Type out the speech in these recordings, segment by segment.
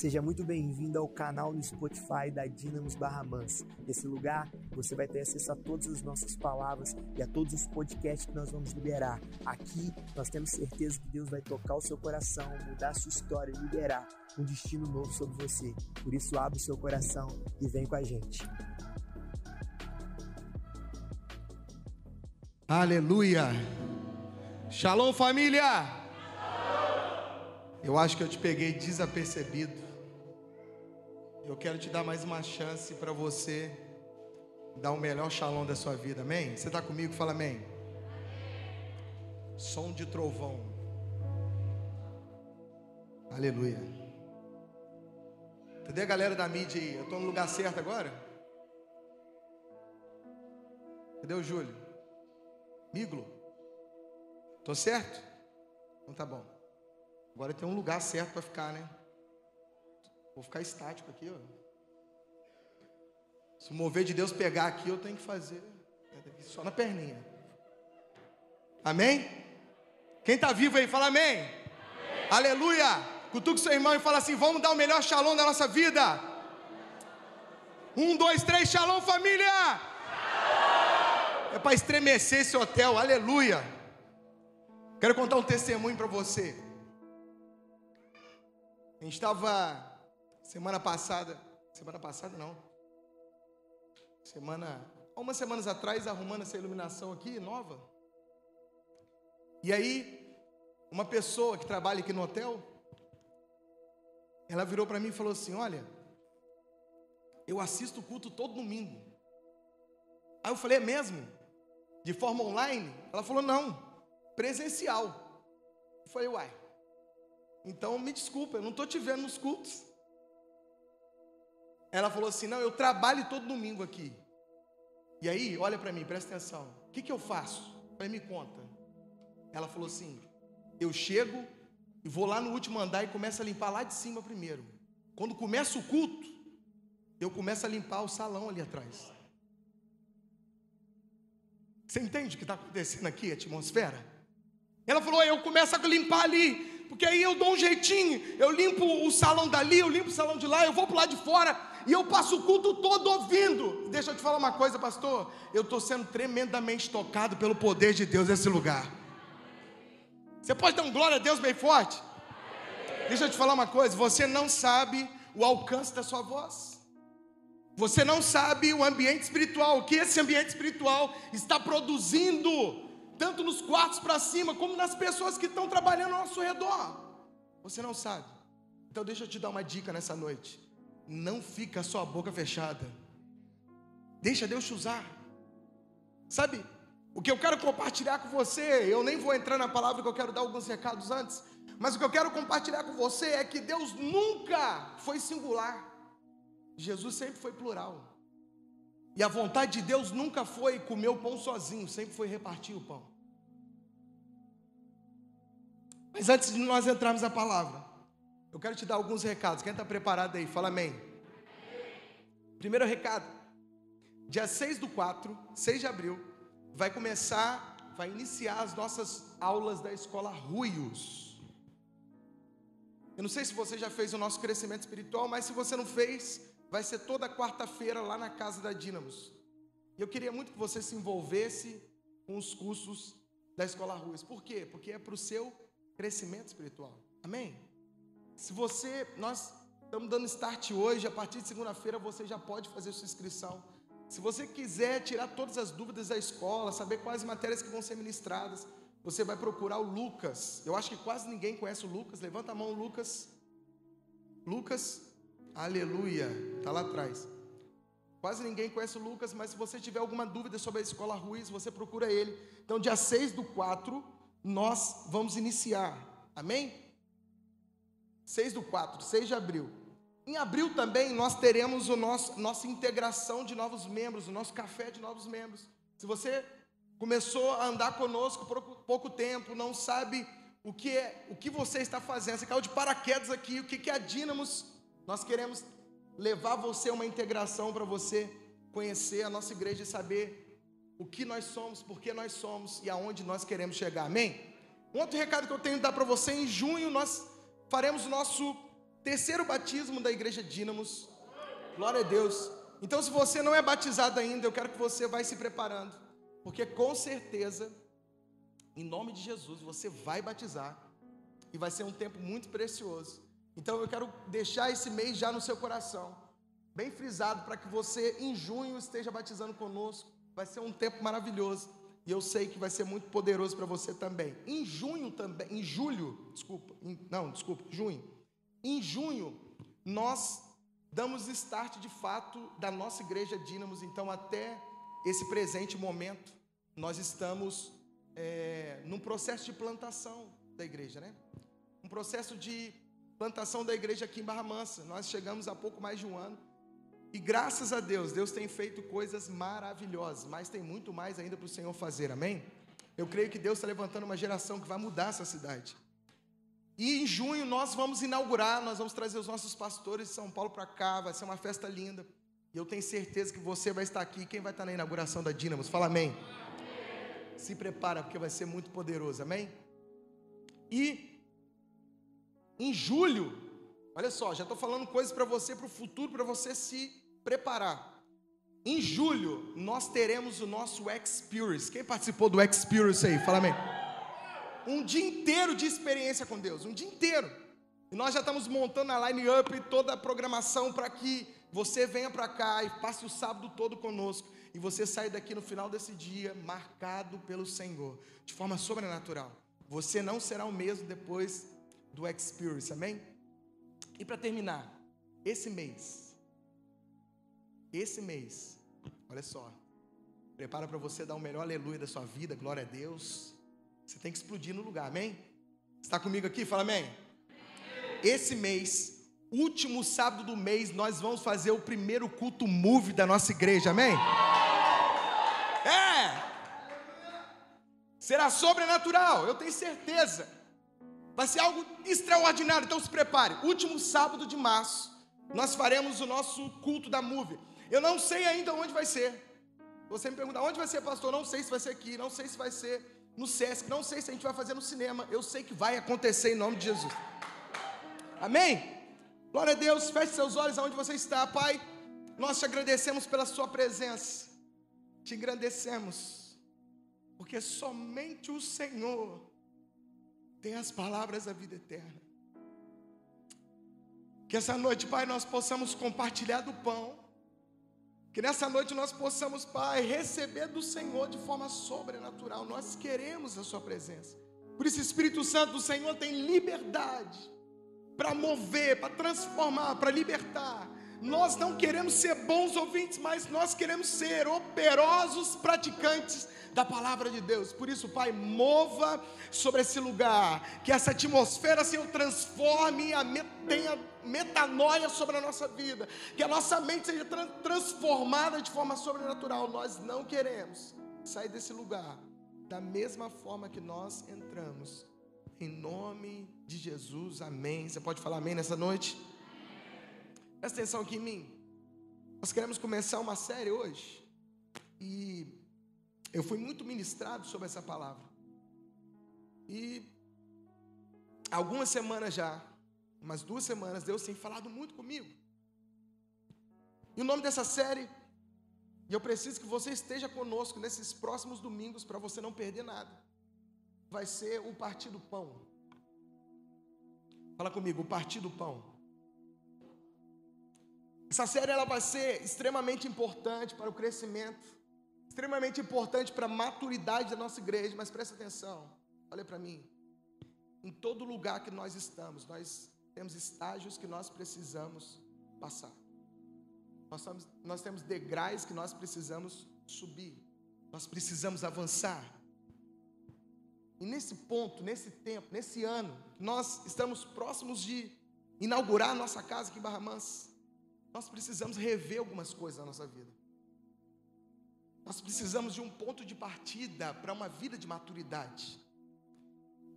Seja muito bem-vindo ao canal no Spotify da Dinamos Barra Mansa. Nesse lugar, você vai ter acesso a todas as nossas palavras e a todos os podcasts que nós vamos liberar. Aqui, nós temos certeza que Deus vai tocar o seu coração, mudar a sua história e liberar um destino novo sobre você. Por isso, abre o seu coração e vem com a gente. Aleluia! Shalom, família! Eu acho que eu te peguei desapercebido. Quero te dar mais uma chance para você dar o melhor shalom da sua vida, amém? Você está comigo? Fala amém. Som de trovão. Aleluia. Cadê a galera da mídia aí? Eu estou no lugar certo agora? Cadê o Júlio? Miglo? Tô certo? Então tá bom. Agora tem um lugar certo para ficar, né? Vou ficar estático aqui, ó. Se o mover de Deus pegar aqui, eu tenho que fazer só na perninha. Amém? Quem está vivo aí, fala amém. amém. Aleluia. Cutuque seu irmão e fala assim: vamos dar o melhor shalom da nossa vida. Um, dois, três, shalom, família. Shalom. É para estremecer esse hotel, aleluia. Quero contar um testemunho para você. A gente estava semana passada, semana passada não, semana, algumas semanas atrás, arrumando essa iluminação aqui, nova. E aí, uma pessoa que trabalha aqui no hotel, ela virou para mim e falou assim: Olha, eu assisto o culto todo domingo. Aí eu falei: É mesmo? De forma online? Ela falou: Não, presencial. Eu falei: Uai, então me desculpa, eu não estou te vendo nos cultos. Ela falou assim: Não, eu trabalho todo domingo aqui. E aí, olha para mim, presta atenção. O que, que eu faço? Para me conta. Ela falou assim: Eu chego e vou lá no último andar e começo a limpar lá de cima primeiro. Quando começa o culto, eu começo a limpar o salão ali atrás. Você entende o que está acontecendo aqui, atmosfera? Ela falou: Eu começo a limpar ali porque aí eu dou um jeitinho, eu limpo o salão dali, eu limpo o salão de lá, eu vou para lá de fora e eu passo o culto todo ouvindo. Deixa eu te falar uma coisa, pastor, eu estou sendo tremendamente tocado pelo poder de Deus nesse lugar. Você pode dar um glória a Deus bem forte? Deixa eu te falar uma coisa, você não sabe o alcance da sua voz. Você não sabe o ambiente espiritual, o que esse ambiente espiritual está produzindo tanto nos quartos para cima, como nas pessoas que estão trabalhando ao nosso redor. Você não sabe. Então deixa eu te dar uma dica nessa noite. Não fica a sua boca fechada. Deixa Deus te usar. Sabe, o que eu quero compartilhar com você, eu nem vou entrar na palavra que eu quero dar alguns recados antes, mas o que eu quero compartilhar com você é que Deus nunca foi singular. Jesus sempre foi plural. E a vontade de Deus nunca foi comer o pão sozinho, sempre foi repartir o pão. Mas antes de nós entrarmos na palavra, eu quero te dar alguns recados. Quem está preparado aí? Fala amém. Primeiro recado: dia 6 do 4, 6 de abril, vai começar, vai iniciar as nossas aulas da escola Ruios. Eu não sei se você já fez o nosso crescimento espiritual, mas se você não fez, vai ser toda quarta-feira lá na casa da Dínamos. E eu queria muito que você se envolvesse com os cursos da escola Ruios. Por quê? Porque é para o seu crescimento espiritual. Amém? Se você, nós estamos dando start hoje, a partir de segunda-feira você já pode fazer sua inscrição. Se você quiser tirar todas as dúvidas da escola, saber quais matérias que vão ser ministradas, você vai procurar o Lucas. Eu acho que quase ninguém conhece o Lucas. Levanta a mão, Lucas. Lucas, aleluia, está lá atrás. Quase ninguém conhece o Lucas, mas se você tiver alguma dúvida sobre a escola Ruiz, você procura ele. Então, dia 6 do 4, nós vamos iniciar. Amém? 6 do 4, 6 de abril. Em abril também nós teremos o nosso, nossa integração de novos membros, o nosso café de novos membros. Se você começou a andar conosco por pouco tempo, não sabe o que é, o que você está fazendo, você caiu de paraquedas aqui, o que, é a Dínamos, nós queremos levar você uma integração para você conhecer a nossa igreja e saber o que nós somos, por que nós somos e aonde nós queremos chegar. Amém? Um outro recado que eu tenho que dar para você, em junho nós faremos o nosso terceiro batismo da igreja Dínamos. Glória a Deus. Então, se você não é batizado ainda, eu quero que você vá se preparando, porque com certeza, em nome de Jesus, você vai batizar e vai ser um tempo muito precioso. Então, eu quero deixar esse mês já no seu coração, bem frisado, para que você em junho esteja batizando conosco. Vai ser um tempo maravilhoso. E eu sei que vai ser muito poderoso para você também. Em junho também, em julho, desculpa, em, não, desculpa, junho. Em junho, nós damos start de fato da nossa igreja Dínamos, então até esse presente momento, nós estamos é, num processo de plantação da igreja, né? Um processo de plantação da igreja aqui em Barra Mansa. Nós chegamos há pouco mais de um ano. E graças a Deus, Deus tem feito coisas maravilhosas, mas tem muito mais ainda para o Senhor fazer, amém? Eu creio que Deus está levantando uma geração que vai mudar essa cidade. E em junho nós vamos inaugurar, nós vamos trazer os nossos pastores de São Paulo para cá, vai ser uma festa linda. E eu tenho certeza que você vai estar aqui. Quem vai estar na inauguração da Dínamos? Fala amém. amém. Se prepara, porque vai ser muito poderoso, amém? E em julho, olha só, já estou falando coisas para você, para o futuro, para você se preparar. Em julho, nós teremos o nosso Experience. Quem participou do Experience aí? Fala amém. Um dia inteiro de experiência com Deus, um dia inteiro. E nós já estamos montando a line-up, toda a programação para que você venha para cá e passe o sábado todo conosco. E você saia daqui no final desse dia marcado pelo Senhor, de forma sobrenatural. Você não será o mesmo depois do Experience, amém? E para terminar, esse mês, esse mês, olha só, prepara para você dar o melhor aleluia da sua vida, glória a Deus. Você tem que explodir no lugar, amém? Está comigo aqui? Fala amém. Esse mês, último sábado do mês, nós vamos fazer o primeiro culto move da nossa igreja, amém? É! Será sobrenatural, eu tenho certeza. Vai ser algo extraordinário, então se prepare. Último sábado de março, nós faremos o nosso culto da Move. Eu não sei ainda onde vai ser. Você me pergunta, onde vai ser, pastor? Não sei se vai ser aqui, não sei se vai ser no Sesc, não sei se a gente vai fazer no cinema. Eu sei que vai acontecer em nome de Jesus. Amém? Glória a Deus, feche seus olhos aonde você está, Pai. Nós te agradecemos pela Sua presença, te agradecemos, porque somente o Senhor tem as palavras da vida eterna. Que essa noite, Pai, nós possamos compartilhar do pão que nessa noite nós possamos, Pai, receber do Senhor de forma sobrenatural. Nós queremos a Sua presença. Por isso, Espírito Santo do Senhor tem liberdade para mover, para transformar, para libertar. Nós não queremos ser bons ouvintes, mas nós queremos ser operosos praticantes da palavra de Deus. Por isso, Pai, mova sobre esse lugar, que essa atmosfera, Senhor, transforme, a, tenha metanoia sobre a nossa vida, que a nossa mente seja tra transformada de forma sobrenatural. Nós não queremos sair desse lugar da mesma forma que nós entramos. Em nome de Jesus, amém. Você pode falar amém nessa noite? Presta atenção aqui em mim. Nós queremos começar uma série hoje. E eu fui muito ministrado sobre essa palavra. E algumas semanas já, umas duas semanas, Deus tem falado muito comigo. E o nome dessa série, e eu preciso que você esteja conosco nesses próximos domingos para você não perder nada. Vai ser o Partido Pão. Fala comigo, o Partido Pão. Essa série ela vai ser extremamente importante para o crescimento extremamente importante para a maturidade da nossa igreja, mas presta atenção, olha para mim. Em todo lugar que nós estamos, nós temos estágios que nós precisamos passar. Nós, nós temos degraus que nós precisamos subir. Nós precisamos avançar. E nesse ponto, nesse tempo, nesse ano, nós estamos próximos de inaugurar a nossa casa aqui em Barra Mansa. Nós precisamos rever algumas coisas na nossa vida. Nós precisamos de um ponto de partida para uma vida de maturidade.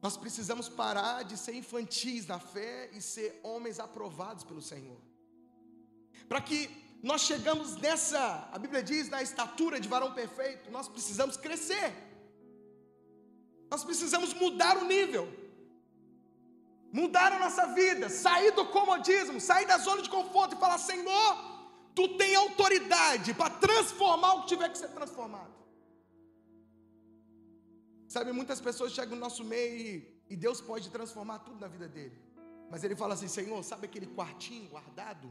Nós precisamos parar de ser infantis na fé e ser homens aprovados pelo Senhor. Para que nós chegamos nessa, a Bíblia diz, na estatura de varão perfeito, nós precisamos crescer. Nós precisamos mudar o nível. mudar a nossa vida, sair do comodismo, sair da zona de conforto e falar: Senhor, tu tem autoridade para transformar o que tiver que ser transformado. Sabe, muitas pessoas chegam no nosso meio e, e Deus pode transformar tudo na vida dele. Mas ele fala assim: Senhor, sabe aquele quartinho guardado?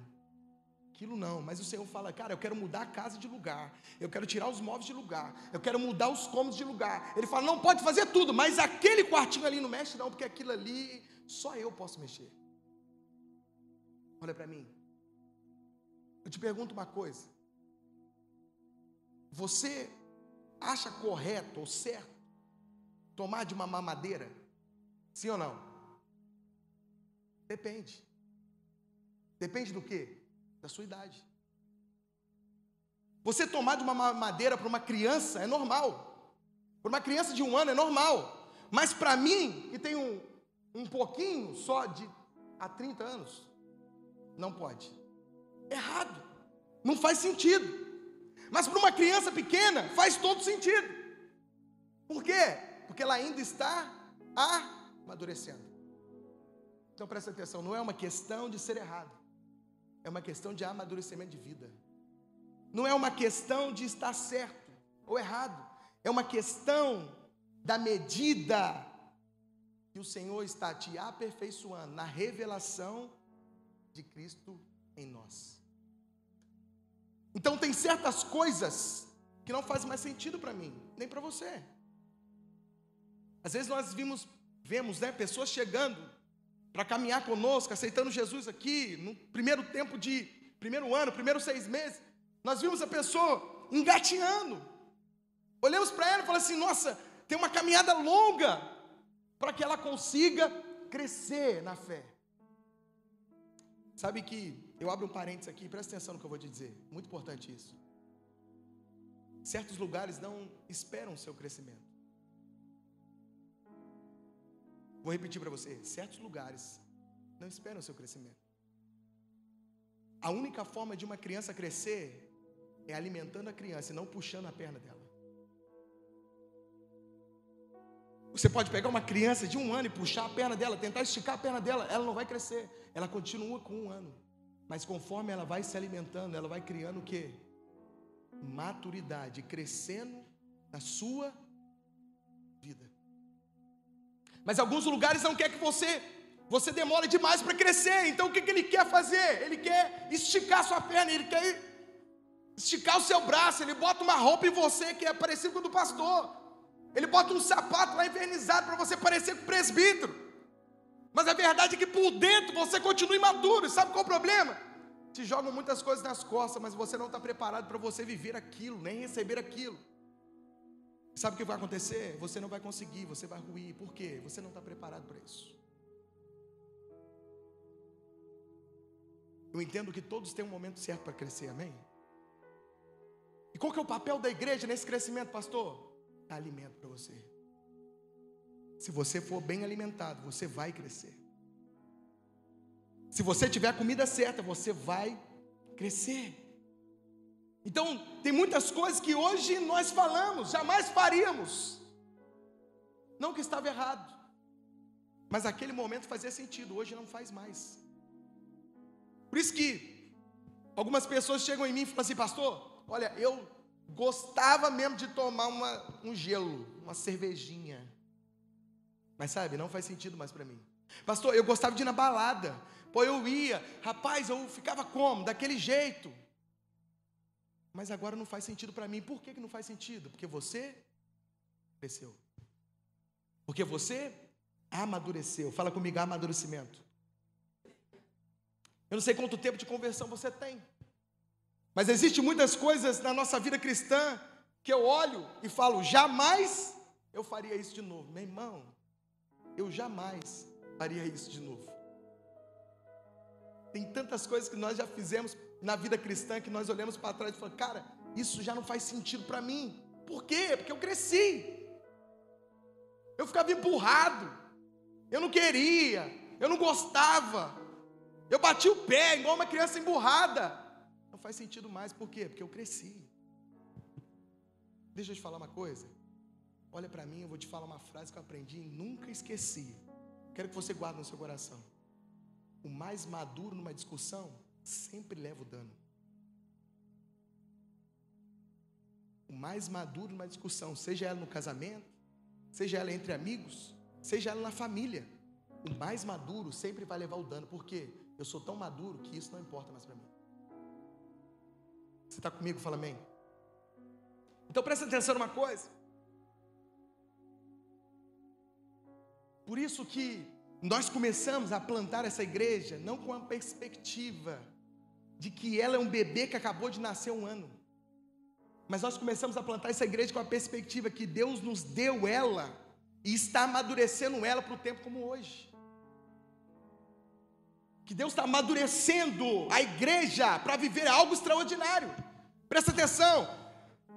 Aquilo não, mas o Senhor fala, cara, eu quero mudar a casa de lugar, eu quero tirar os móveis de lugar, eu quero mudar os cômodos de lugar. Ele fala, não pode fazer tudo, mas aquele quartinho ali não mexe, não, porque aquilo ali só eu posso mexer. Olha para mim. Eu te pergunto uma coisa. Você acha correto ou certo tomar de uma mamadeira? Sim ou não? Depende. Depende do quê? Da sua idade. Você tomar de uma mamadeira para uma criança é normal. Para uma criança de um ano é normal. Mas para mim, que tem um, um pouquinho só de há 30 anos, não pode. Errado. Não faz sentido. Mas para uma criança pequena faz todo sentido. Por quê? Porque ela ainda está amadurecendo. Então presta atenção, não é uma questão de ser errado. É uma questão de amadurecimento de vida. Não é uma questão de estar certo ou errado. É uma questão da medida que o Senhor está te aperfeiçoando na revelação de Cristo em nós. Então tem certas coisas que não fazem mais sentido para mim, nem para você. Às vezes nós vimos, vemos, né, pessoas chegando para caminhar conosco, aceitando Jesus aqui, no primeiro tempo de, primeiro ano, primeiro seis meses, nós vimos a pessoa engatinhando. Olhamos para ela e falamos assim: nossa, tem uma caminhada longa para que ela consiga crescer na fé. Sabe que eu abro um parênteses aqui, presta atenção no que eu vou te dizer, muito importante isso. Certos lugares não esperam o seu crescimento. Vou repetir para você: certos lugares não esperam o seu crescimento. A única forma de uma criança crescer é alimentando a criança e não puxando a perna dela. Você pode pegar uma criança de um ano e puxar a perna dela, tentar esticar a perna dela, ela não vai crescer. Ela continua com um ano. Mas conforme ela vai se alimentando, ela vai criando o que? Maturidade, crescendo na sua vida. Mas alguns lugares não quer que você você demore demais para crescer. Então o que, que ele quer fazer? Ele quer esticar sua perna, ele quer esticar o seu braço, ele bota uma roupa em você que é parecida com a do pastor. Ele bota um sapato lá invernizado para você parecer com o presbítero. Mas a verdade é que por dentro você continua imaturo. Sabe qual é o problema? Te jogam muitas coisas nas costas, mas você não está preparado para você viver aquilo, nem receber aquilo. Sabe o que vai acontecer? Você não vai conseguir, você vai ruir. Por quê? Você não está preparado para isso. Eu entendo que todos têm um momento certo para crescer, amém? E qual que é o papel da igreja nesse crescimento, pastor? Dá alimento para você. Se você for bem alimentado, você vai crescer. Se você tiver a comida certa, você vai crescer. Então, tem muitas coisas que hoje nós falamos, jamais faríamos. Não que estava errado, mas aquele momento fazia sentido, hoje não faz mais. Por isso que algumas pessoas chegam em mim e falam assim, pastor, olha, eu gostava mesmo de tomar uma, um gelo, uma cervejinha. Mas sabe, não faz sentido mais para mim. Pastor, eu gostava de ir na balada. Pô, eu ia, rapaz, eu ficava como? Daquele jeito. Mas agora não faz sentido para mim. Por que, que não faz sentido? Porque você cresceu. Porque você amadureceu. Fala comigo, amadurecimento. Eu não sei quanto tempo de conversão você tem. Mas existem muitas coisas na nossa vida cristã que eu olho e falo, jamais eu faria isso de novo. Meu irmão, eu jamais faria isso de novo. Tem tantas coisas que nós já fizemos na vida cristã que nós olhamos para trás e falamos, cara, isso já não faz sentido para mim. Por quê? Porque eu cresci. Eu ficava empurrado. Eu não queria. Eu não gostava. Eu bati o pé igual uma criança emburrada faz sentido mais. Por quê? Porque eu cresci. Deixa eu te falar uma coisa. Olha para mim, eu vou te falar uma frase que eu aprendi e nunca esqueci. Quero que você guarde no seu coração. O mais maduro numa discussão sempre leva o dano. O mais maduro numa discussão, seja ela no casamento, seja ela entre amigos, seja ela na família, o mais maduro sempre vai levar o dano. Por quê? Eu sou tão maduro que isso não importa mais para mim. Você está comigo? Fala amém. Então presta atenção numa coisa. Por isso que nós começamos a plantar essa igreja não com a perspectiva de que ela é um bebê que acabou de nascer um ano. Mas nós começamos a plantar essa igreja com a perspectiva que Deus nos deu ela e está amadurecendo ela para o tempo como hoje. Que Deus está amadurecendo a igreja para viver algo extraordinário. Presta atenção.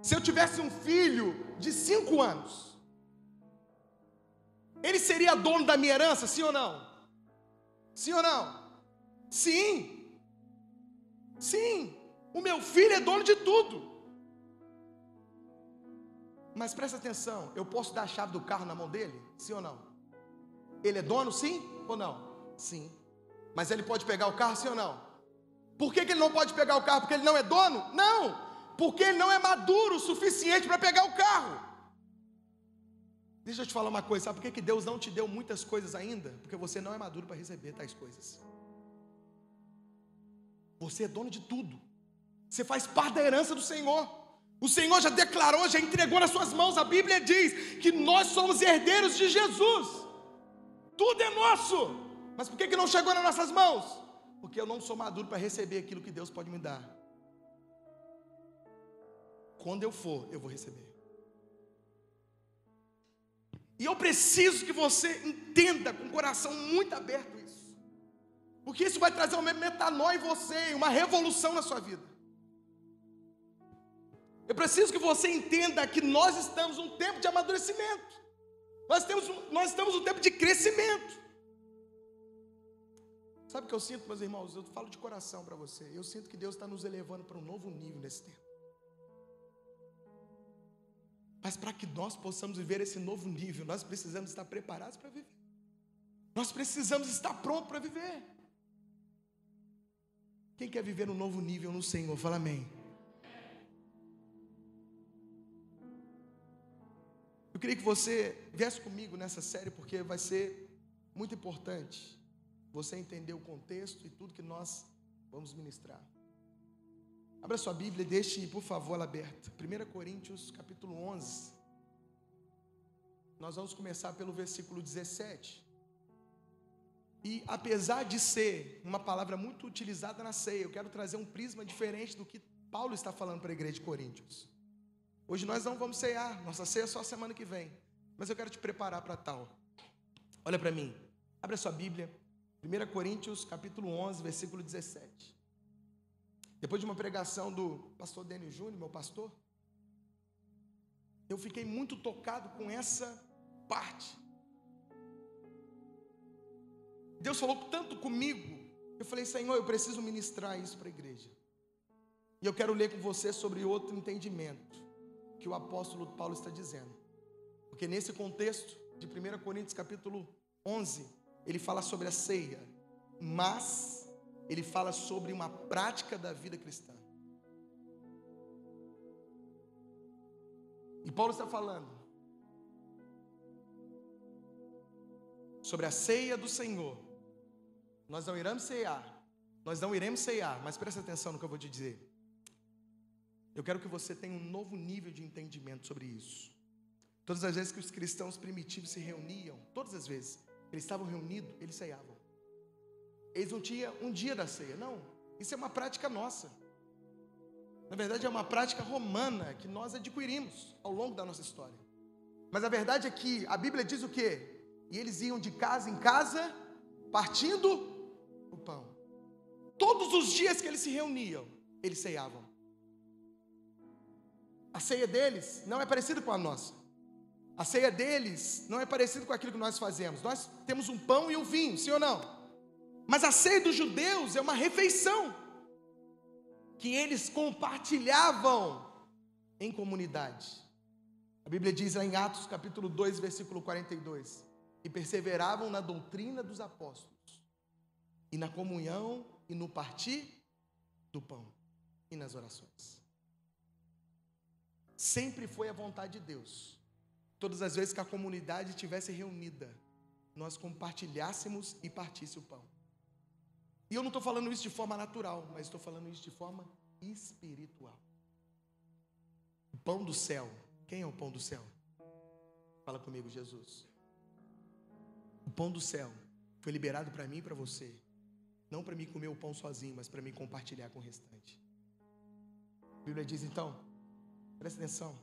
Se eu tivesse um filho de cinco anos, ele seria dono da minha herança, sim ou não? Sim ou não? Sim. Sim. O meu filho é dono de tudo. Mas presta atenção, eu posso dar a chave do carro na mão dele? Sim ou não? Ele é dono, sim ou não? Sim. Mas ele pode pegar o carro, sim ou não? Por que, que ele não pode pegar o carro? Porque ele não é dono? Não! Porque ele não é maduro o suficiente para pegar o carro. Deixa eu te falar uma coisa, sabe por que, que Deus não te deu muitas coisas ainda? Porque você não é maduro para receber tais coisas. Você é dono de tudo. Você faz parte da herança do Senhor. O Senhor já declarou, já entregou nas suas mãos. A Bíblia diz que nós somos herdeiros de Jesus. Tudo é nosso. Mas por que, que não chegou nas nossas mãos? Porque eu não sou maduro para receber aquilo que Deus pode me dar. Quando eu for, eu vou receber. E eu preciso que você entenda com o coração muito aberto. Porque isso vai trazer uma metanoia em você, uma revolução na sua vida. Eu preciso que você entenda que nós estamos num tempo de amadurecimento. Nós, temos, nós estamos num tempo de crescimento. Sabe o que eu sinto, meus irmãos? Eu falo de coração para você. Eu sinto que Deus está nos elevando para um novo nível nesse tempo. Mas para que nós possamos viver esse novo nível, nós precisamos estar preparados para viver. Nós precisamos estar prontos para viver. Quem quer viver um novo nível no Senhor, fala amém. Eu queria que você viesse comigo nessa série, porque vai ser muito importante você entender o contexto e tudo que nós vamos ministrar. Abra sua Bíblia e deixe, por favor, ela aberta. 1 Coríntios, capítulo 11. Nós vamos começar pelo versículo 17. E apesar de ser uma palavra muito utilizada na ceia, eu quero trazer um prisma diferente do que Paulo está falando para a igreja de Coríntios. Hoje nós não vamos cear, nossa ceia é só semana que vem. Mas eu quero te preparar para tal. Olha para mim, abre a sua Bíblia, 1 Coríntios capítulo 11, versículo 17. Depois de uma pregação do pastor Dênio Júnior, meu pastor, eu fiquei muito tocado com essa parte. Deus falou tanto comigo, eu falei, Senhor, eu preciso ministrar isso para a igreja. E eu quero ler com você sobre outro entendimento que o apóstolo Paulo está dizendo. Porque nesse contexto de 1 Coríntios capítulo 11, ele fala sobre a ceia, mas ele fala sobre uma prática da vida cristã. E Paulo está falando sobre a ceia do Senhor. Nós não iremos ceiar, nós não iremos ceiar, mas presta atenção no que eu vou te dizer. Eu quero que você tenha um novo nível de entendimento sobre isso. Todas as vezes que os cristãos primitivos se reuniam, todas as vezes eles estavam reunidos, eles ceiavam. Eles não tinham um dia da ceia, não. Isso é uma prática nossa. Na verdade, é uma prática romana que nós adquirimos ao longo da nossa história. Mas a verdade é que a Bíblia diz o quê? E eles iam de casa em casa, partindo o pão. Todos os dias que eles se reuniam, eles ceiavam. A ceia deles não é parecida com a nossa. A ceia deles não é parecida com aquilo que nós fazemos. Nós temos um pão e um vinho, sim ou não? Mas a ceia dos judeus é uma refeição que eles compartilhavam em comunidade. A Bíblia diz lá em Atos capítulo 2, versículo 42, e perseveravam na doutrina dos apóstolos, e na comunhão e no partir do pão e nas orações. Sempre foi a vontade de Deus. Todas as vezes que a comunidade estivesse reunida, nós compartilhássemos e partisse o pão. E eu não estou falando isso de forma natural, mas estou falando isso de forma espiritual. O pão do céu. Quem é o pão do céu? Fala comigo, Jesus. O pão do céu foi liberado para mim e para você. Não para mim comer o pão sozinho, mas para mim compartilhar com o restante. A Bíblia diz então, presta atenção.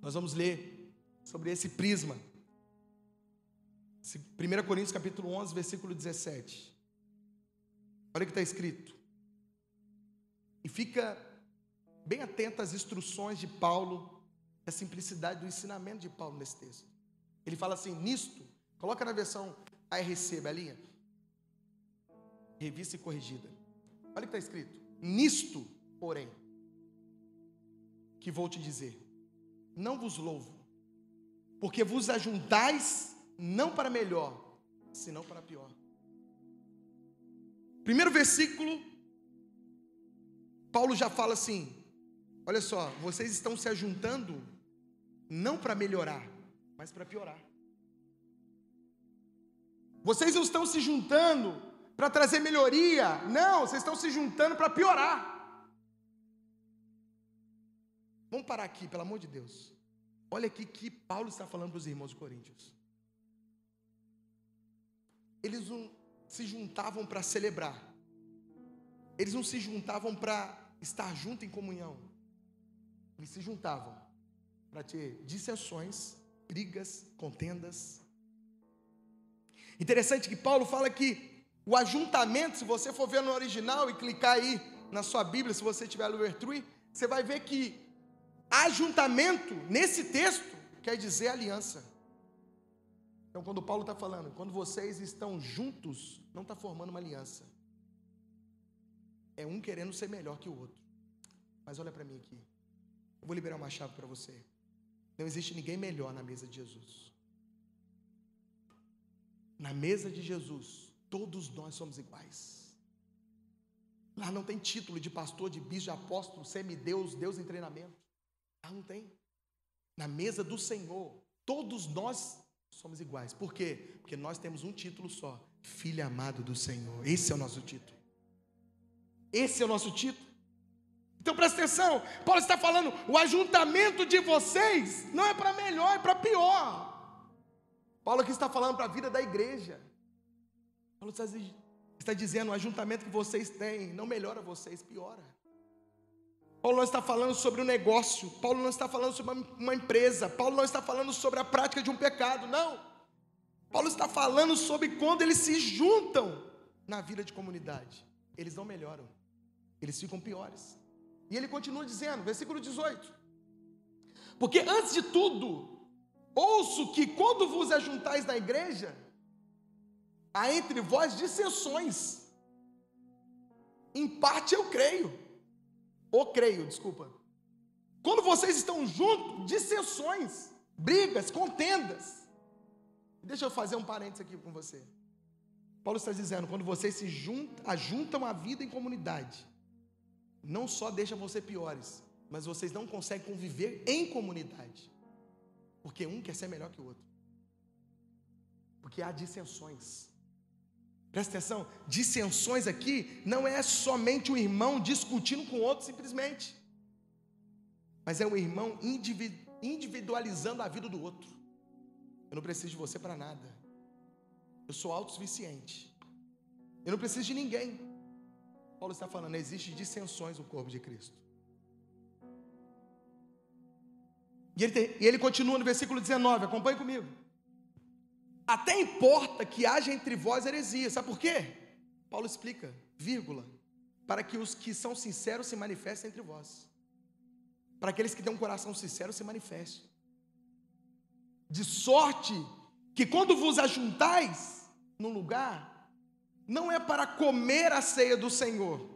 Nós vamos ler sobre esse prisma. 1 Coríntios capítulo 11, versículo 17. Olha o que está escrito. E fica bem atento às instruções de Paulo, a simplicidade do ensinamento de Paulo nesse texto. Ele fala assim: nisto, coloca na versão ARC, Belinha, revista e corrigida. Olha o que está escrito: nisto, porém, que vou te dizer, não vos louvo, porque vos ajuntais não para melhor, senão para pior. Primeiro versículo, Paulo já fala assim: olha só, vocês estão se ajuntando não para melhorar, mas para piorar. Vocês não estão se juntando para trazer melhoria, não, vocês estão se juntando para piorar. Vamos parar aqui, pelo amor de Deus. Olha aqui que Paulo está falando para os irmãos Coríntios. Eles não se juntavam para celebrar. Eles não se juntavam para estar junto em comunhão. Eles se juntavam para ter dissensões, brigas, contendas. Interessante que Paulo fala que o ajuntamento, se você for ver no original e clicar aí na sua Bíblia, se você tiver o Tree, você vai ver que ajuntamento nesse texto quer dizer aliança. Então, quando Paulo está falando, quando vocês estão juntos, não está formando uma aliança. É um querendo ser melhor que o outro. Mas olha para mim aqui. Eu vou liberar uma chave para você. Não existe ninguém melhor na mesa de Jesus. Na mesa de Jesus, todos nós somos iguais. Lá não tem título de pastor, de bispo, de apóstolo, semideus, Deus em treinamento. Lá não tem. Na mesa do Senhor, todos nós somos iguais. Por quê? Porque nós temos um título só: Filho amado do Senhor. Esse é o nosso título. Esse é o nosso título. Então presta atenção, Paulo está falando: o ajuntamento de vocês não é para melhor, é para pior. Paulo aqui está falando para a vida da igreja. Paulo está dizendo: o ajuntamento que vocês têm não melhora vocês, piora. Paulo não está falando sobre um negócio, Paulo não está falando sobre uma empresa, Paulo não está falando sobre a prática de um pecado, não. Paulo está falando sobre quando eles se juntam na vida de comunidade. Eles não melhoram, eles ficam piores. E ele continua dizendo, versículo 18: Porque antes de tudo, ouço que quando vos ajuntais na igreja, há entre vós dissensões. Em parte eu creio ou creio, desculpa. Quando vocês estão juntos, dissensões, brigas, contendas. Deixa eu fazer um parênteses aqui com você. Paulo está dizendo, quando vocês se juntam, ajuntam a vida em comunidade, não só deixa você piores, mas vocês não conseguem conviver em comunidade. Porque um quer ser melhor que o outro. Porque há dissensões. Presta atenção, dissensões aqui não é somente um irmão discutindo com outro simplesmente, mas é um irmão individualizando a vida do outro. Eu não preciso de você para nada, eu sou autossuficiente, eu não preciso de ninguém. Paulo está falando, existe dissensões no corpo de Cristo. E ele, tem, e ele continua no versículo 19, acompanhe comigo. Até importa que haja entre vós heresia. Sabe por quê? Paulo explica, vírgula, para que os que são sinceros se manifestem entre vós. Para aqueles que têm um coração sincero se manifestem. De sorte que quando vos ajuntais num lugar, não é para comer a ceia do Senhor,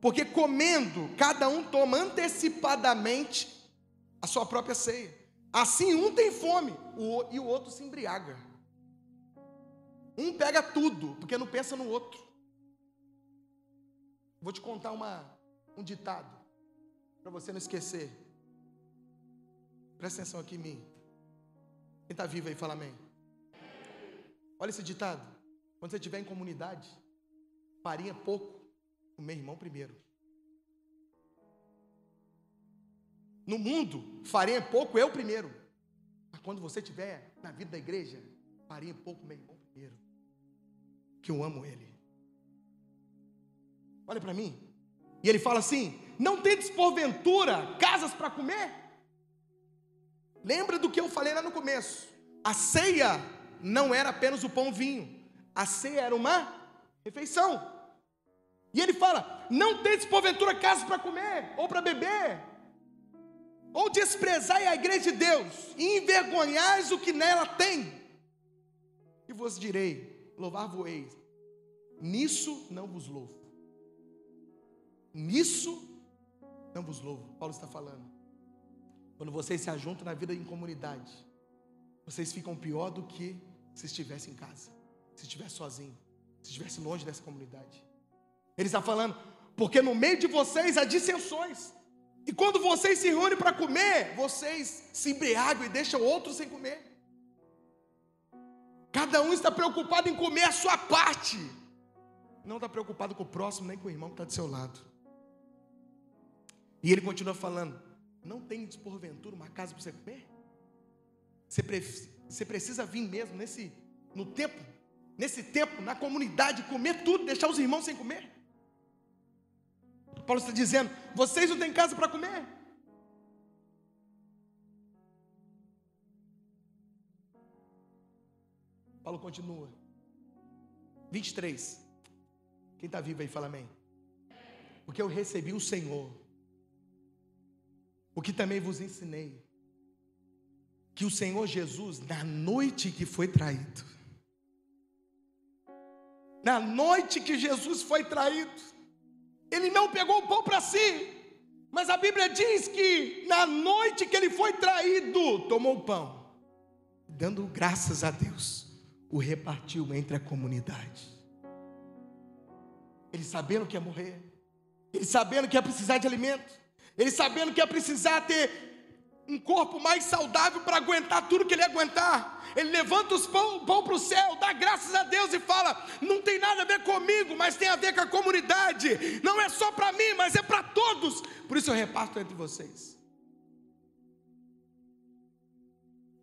porque comendo, cada um toma antecipadamente a sua própria ceia. Assim um tem fome e o outro se embriaga. Um pega tudo, porque não pensa no outro. Vou te contar uma, um ditado, para você não esquecer. Presta atenção aqui em mim. Quem está vivo aí, fala amém. Olha esse ditado. Quando você estiver em comunidade, farinha pouco, o meu irmão primeiro. No mundo, farinha pouco, eu primeiro. Mas quando você estiver na vida da igreja, farinha pouco, meu irmão primeiro. Que eu amo ele. Olha para mim. E ele fala assim: Não tendes porventura casas para comer? Lembra do que eu falei lá no começo. A ceia não era apenas o pão vinho. A ceia era uma refeição. E ele fala: Não tendes porventura casas para comer ou para beber? Ou desprezai a igreja de Deus e envergonhais o que nela tem? E vos direi: Louvar-vos-eis. Nisso não vos louvo. Nisso não vos louvo. Paulo está falando. Quando vocês se ajuntam na vida em comunidade, vocês ficam pior do que se estivesse em casa, se estivesse sozinho, se estivesse longe dessa comunidade. Ele está falando, porque no meio de vocês há dissensões. E quando vocês se reúnem para comer, vocês se embriagam e deixam outros sem comer. Cada um está preocupado em comer a sua parte. Não está preocupado com o próximo, nem com o irmão que está do seu lado. E ele continua falando: Não tem porventura uma casa para você comer? Você, pre você precisa vir mesmo nesse, no tempo, nesse tempo, na comunidade, comer tudo, deixar os irmãos sem comer. Paulo está dizendo: Vocês não têm casa para comer? Paulo continua. 23. Quem está vivo aí, fala amém. Porque eu recebi o Senhor o que também vos ensinei, que o Senhor Jesus, na noite que foi traído, na noite que Jesus foi traído, ele não pegou o pão para si, mas a Bíblia diz que na noite que ele foi traído, tomou o pão, dando graças a Deus, o repartiu entre a comunidade. Ele sabendo que ia morrer, ele sabendo que ia precisar de alimento, ele sabendo que ia precisar ter um corpo mais saudável para aguentar tudo que ele ia aguentar. Ele levanta os pão, pão para o céu, dá graças a Deus e fala: não tem nada a ver comigo, mas tem a ver com a comunidade. Não é só para mim, mas é para todos. Por isso eu reparto entre vocês.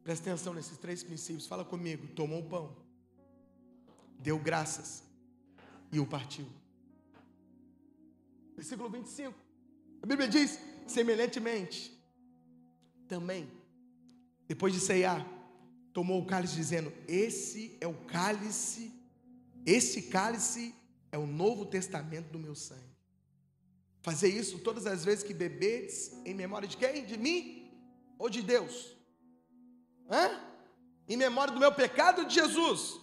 Presta atenção nesses três princípios. Fala comigo. Tomou o pão, deu graças e o partiu. Versículo 25. A Bíblia diz: semelhantemente, também, depois de ceiar, tomou o cálice, dizendo: Esse é o cálice, esse cálice é o novo testamento do meu sangue. Fazer isso todas as vezes que bebedes, em memória de quem? De mim ou de Deus? Hã? Em memória do meu pecado de Jesus?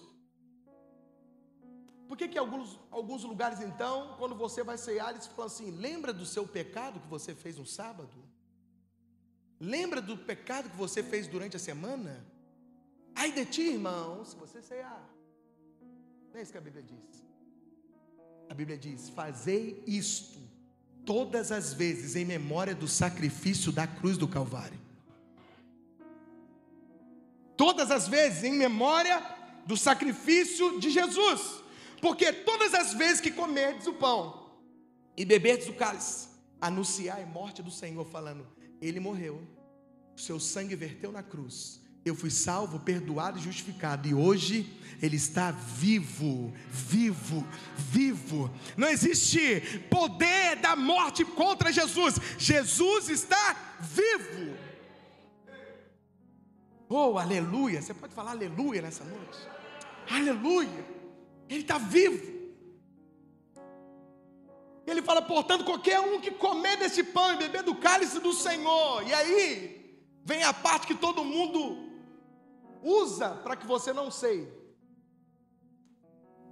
Por que, que alguns, alguns lugares, então, quando você vai cear, eles falam assim: lembra do seu pecado que você fez no sábado? Lembra do pecado que você fez durante a semana? Ai de ti, irmão, se você cear. Não é isso que a Bíblia diz. A Bíblia diz: fazei isto todas as vezes em memória do sacrifício da cruz do Calvário. Todas as vezes em memória do sacrifício de Jesus. Porque todas as vezes que comerdes o pão e beberdes o cálice, anunciai a morte do Senhor, falando: Ele morreu, o seu sangue verteu na cruz, eu fui salvo, perdoado e justificado, e hoje Ele está vivo, vivo, vivo. Não existe poder da morte contra Jesus, Jesus está vivo. Oh, aleluia! Você pode falar aleluia nessa noite? Aleluia! Ele está vivo. Ele fala, portanto, qualquer um que comer desse pão e beber do cálice do Senhor. E aí vem a parte que todo mundo usa para que você não sei.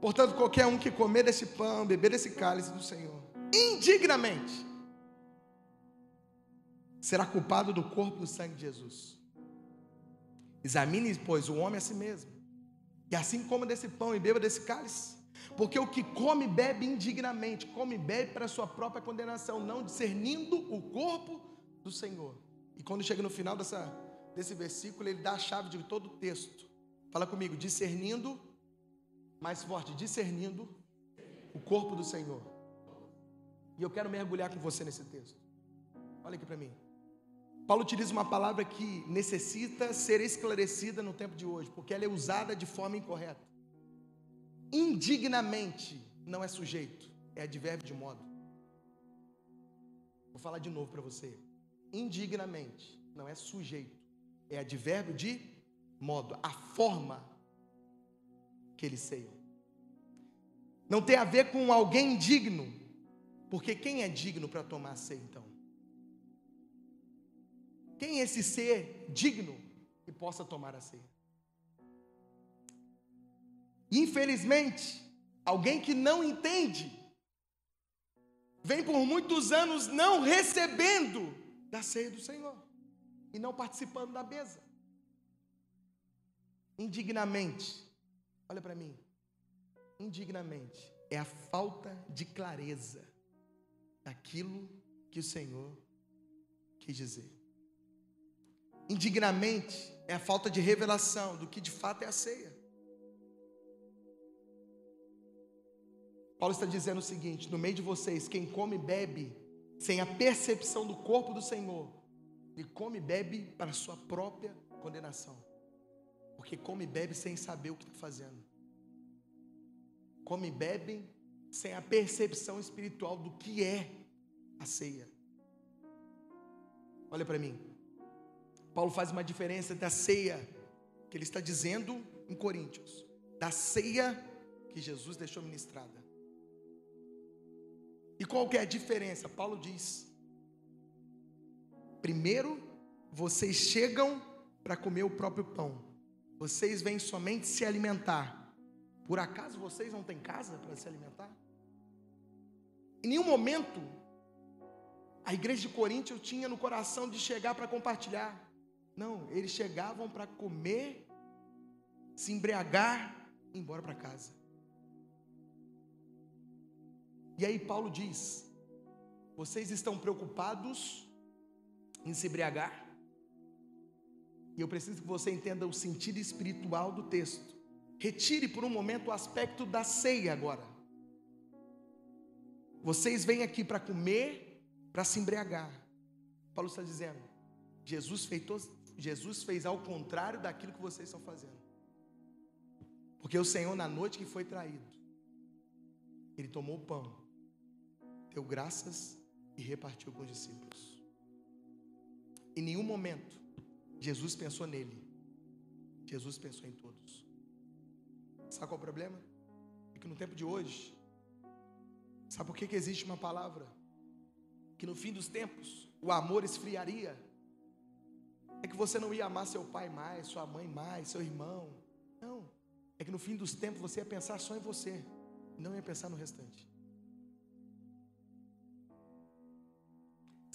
Portanto, qualquer um que comer desse pão, beber desse cálice do Senhor, indignamente, será culpado do corpo e do sangue de Jesus. Examine, pois, o homem a si mesmo. E assim coma desse pão e beba desse cálice. Porque o que come bebe indignamente, come e bebe para sua própria condenação, não discernindo o corpo do Senhor. E quando chega no final dessa, desse versículo, ele dá a chave de todo o texto. Fala comigo, discernindo, mais forte, discernindo o corpo do Senhor. E eu quero mergulhar com você nesse texto. Olha aqui para mim. Paulo utiliza uma palavra que necessita ser esclarecida no tempo de hoje, porque ela é usada de forma incorreta. Indignamente não é sujeito, é advérbio de modo. Vou falar de novo para você. Indignamente não é sujeito, é advérbio de modo, a forma que eles seiam. Não tem a ver com alguém digno, porque quem é digno para tomar ceia então? Quem é esse ser digno que possa tomar a ceia? Infelizmente, alguém que não entende, vem por muitos anos não recebendo da ceia do Senhor e não participando da mesa. Indignamente, olha para mim, indignamente é a falta de clareza daquilo que o Senhor quis dizer. Indignamente é a falta de revelação do que de fato é a ceia. Paulo está dizendo o seguinte: no meio de vocês, quem come e bebe sem a percepção do corpo do Senhor, e come e bebe para a sua própria condenação, porque come e bebe sem saber o que está fazendo, come e bebe sem a percepção espiritual do que é a ceia. Olha para mim, Paulo faz uma diferença da ceia que ele está dizendo em Coríntios, da ceia que Jesus deixou ministrada. E qual que é a diferença? Paulo diz: primeiro, vocês chegam para comer o próprio pão, vocês vêm somente se alimentar. Por acaso vocês não têm casa para se alimentar? Em nenhum momento a igreja de Coríntios tinha no coração de chegar para compartilhar. Não, eles chegavam para comer, se embriagar e ir embora para casa. E aí Paulo diz: vocês estão preocupados em se embriagar? E eu preciso que você entenda o sentido espiritual do texto. Retire por um momento o aspecto da ceia agora. Vocês vêm aqui para comer, para se embriagar. Paulo está dizendo: Jesus fez, Jesus fez ao contrário daquilo que vocês estão fazendo. Porque o Senhor, na noite que foi traído, ele tomou o pão deu graças e repartiu com os discípulos. Em nenhum momento Jesus pensou nele, Jesus pensou em todos. Sabe qual é o problema? É que no tempo de hoje, sabe por que, que existe uma palavra? Que no fim dos tempos o amor esfriaria. É que você não ia amar seu pai mais, sua mãe mais, seu irmão. Não. É que no fim dos tempos você ia pensar só em você, não ia pensar no restante.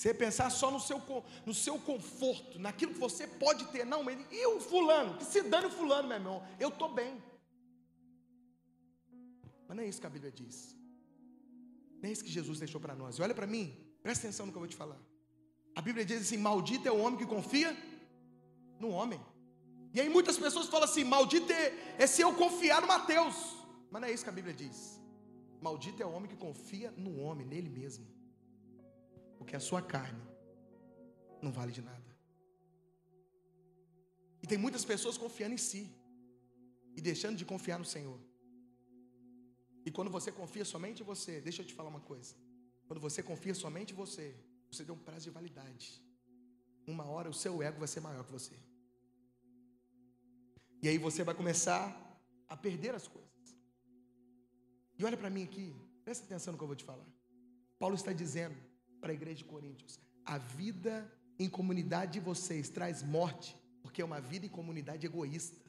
Você pensar só no seu, no seu conforto, naquilo que você pode ter. Não, ele, e o fulano? Que se dane o fulano, meu irmão. Eu estou bem. Mas não é isso que a Bíblia diz. Não é isso que Jesus deixou para nós. E olha para mim, presta atenção no que eu vou te falar. A Bíblia diz assim: maldito é o homem que confia no homem. E aí muitas pessoas falam assim: maldito é, é se eu confiar no Mateus. Mas não é isso que a Bíblia diz. Maldito é o homem que confia no homem, nele mesmo porque a sua carne não vale de nada. E tem muitas pessoas confiando em si e deixando de confiar no Senhor. E quando você confia somente em você, deixa eu te falar uma coisa. Quando você confia somente em você, você tem um prazo de validade. Uma hora o seu ego vai ser maior que você. E aí você vai começar a perder as coisas. E olha para mim aqui, presta atenção no que eu vou te falar. Paulo está dizendo para a igreja de Coríntios: a vida em comunidade de vocês traz morte, porque é uma vida em comunidade egoísta.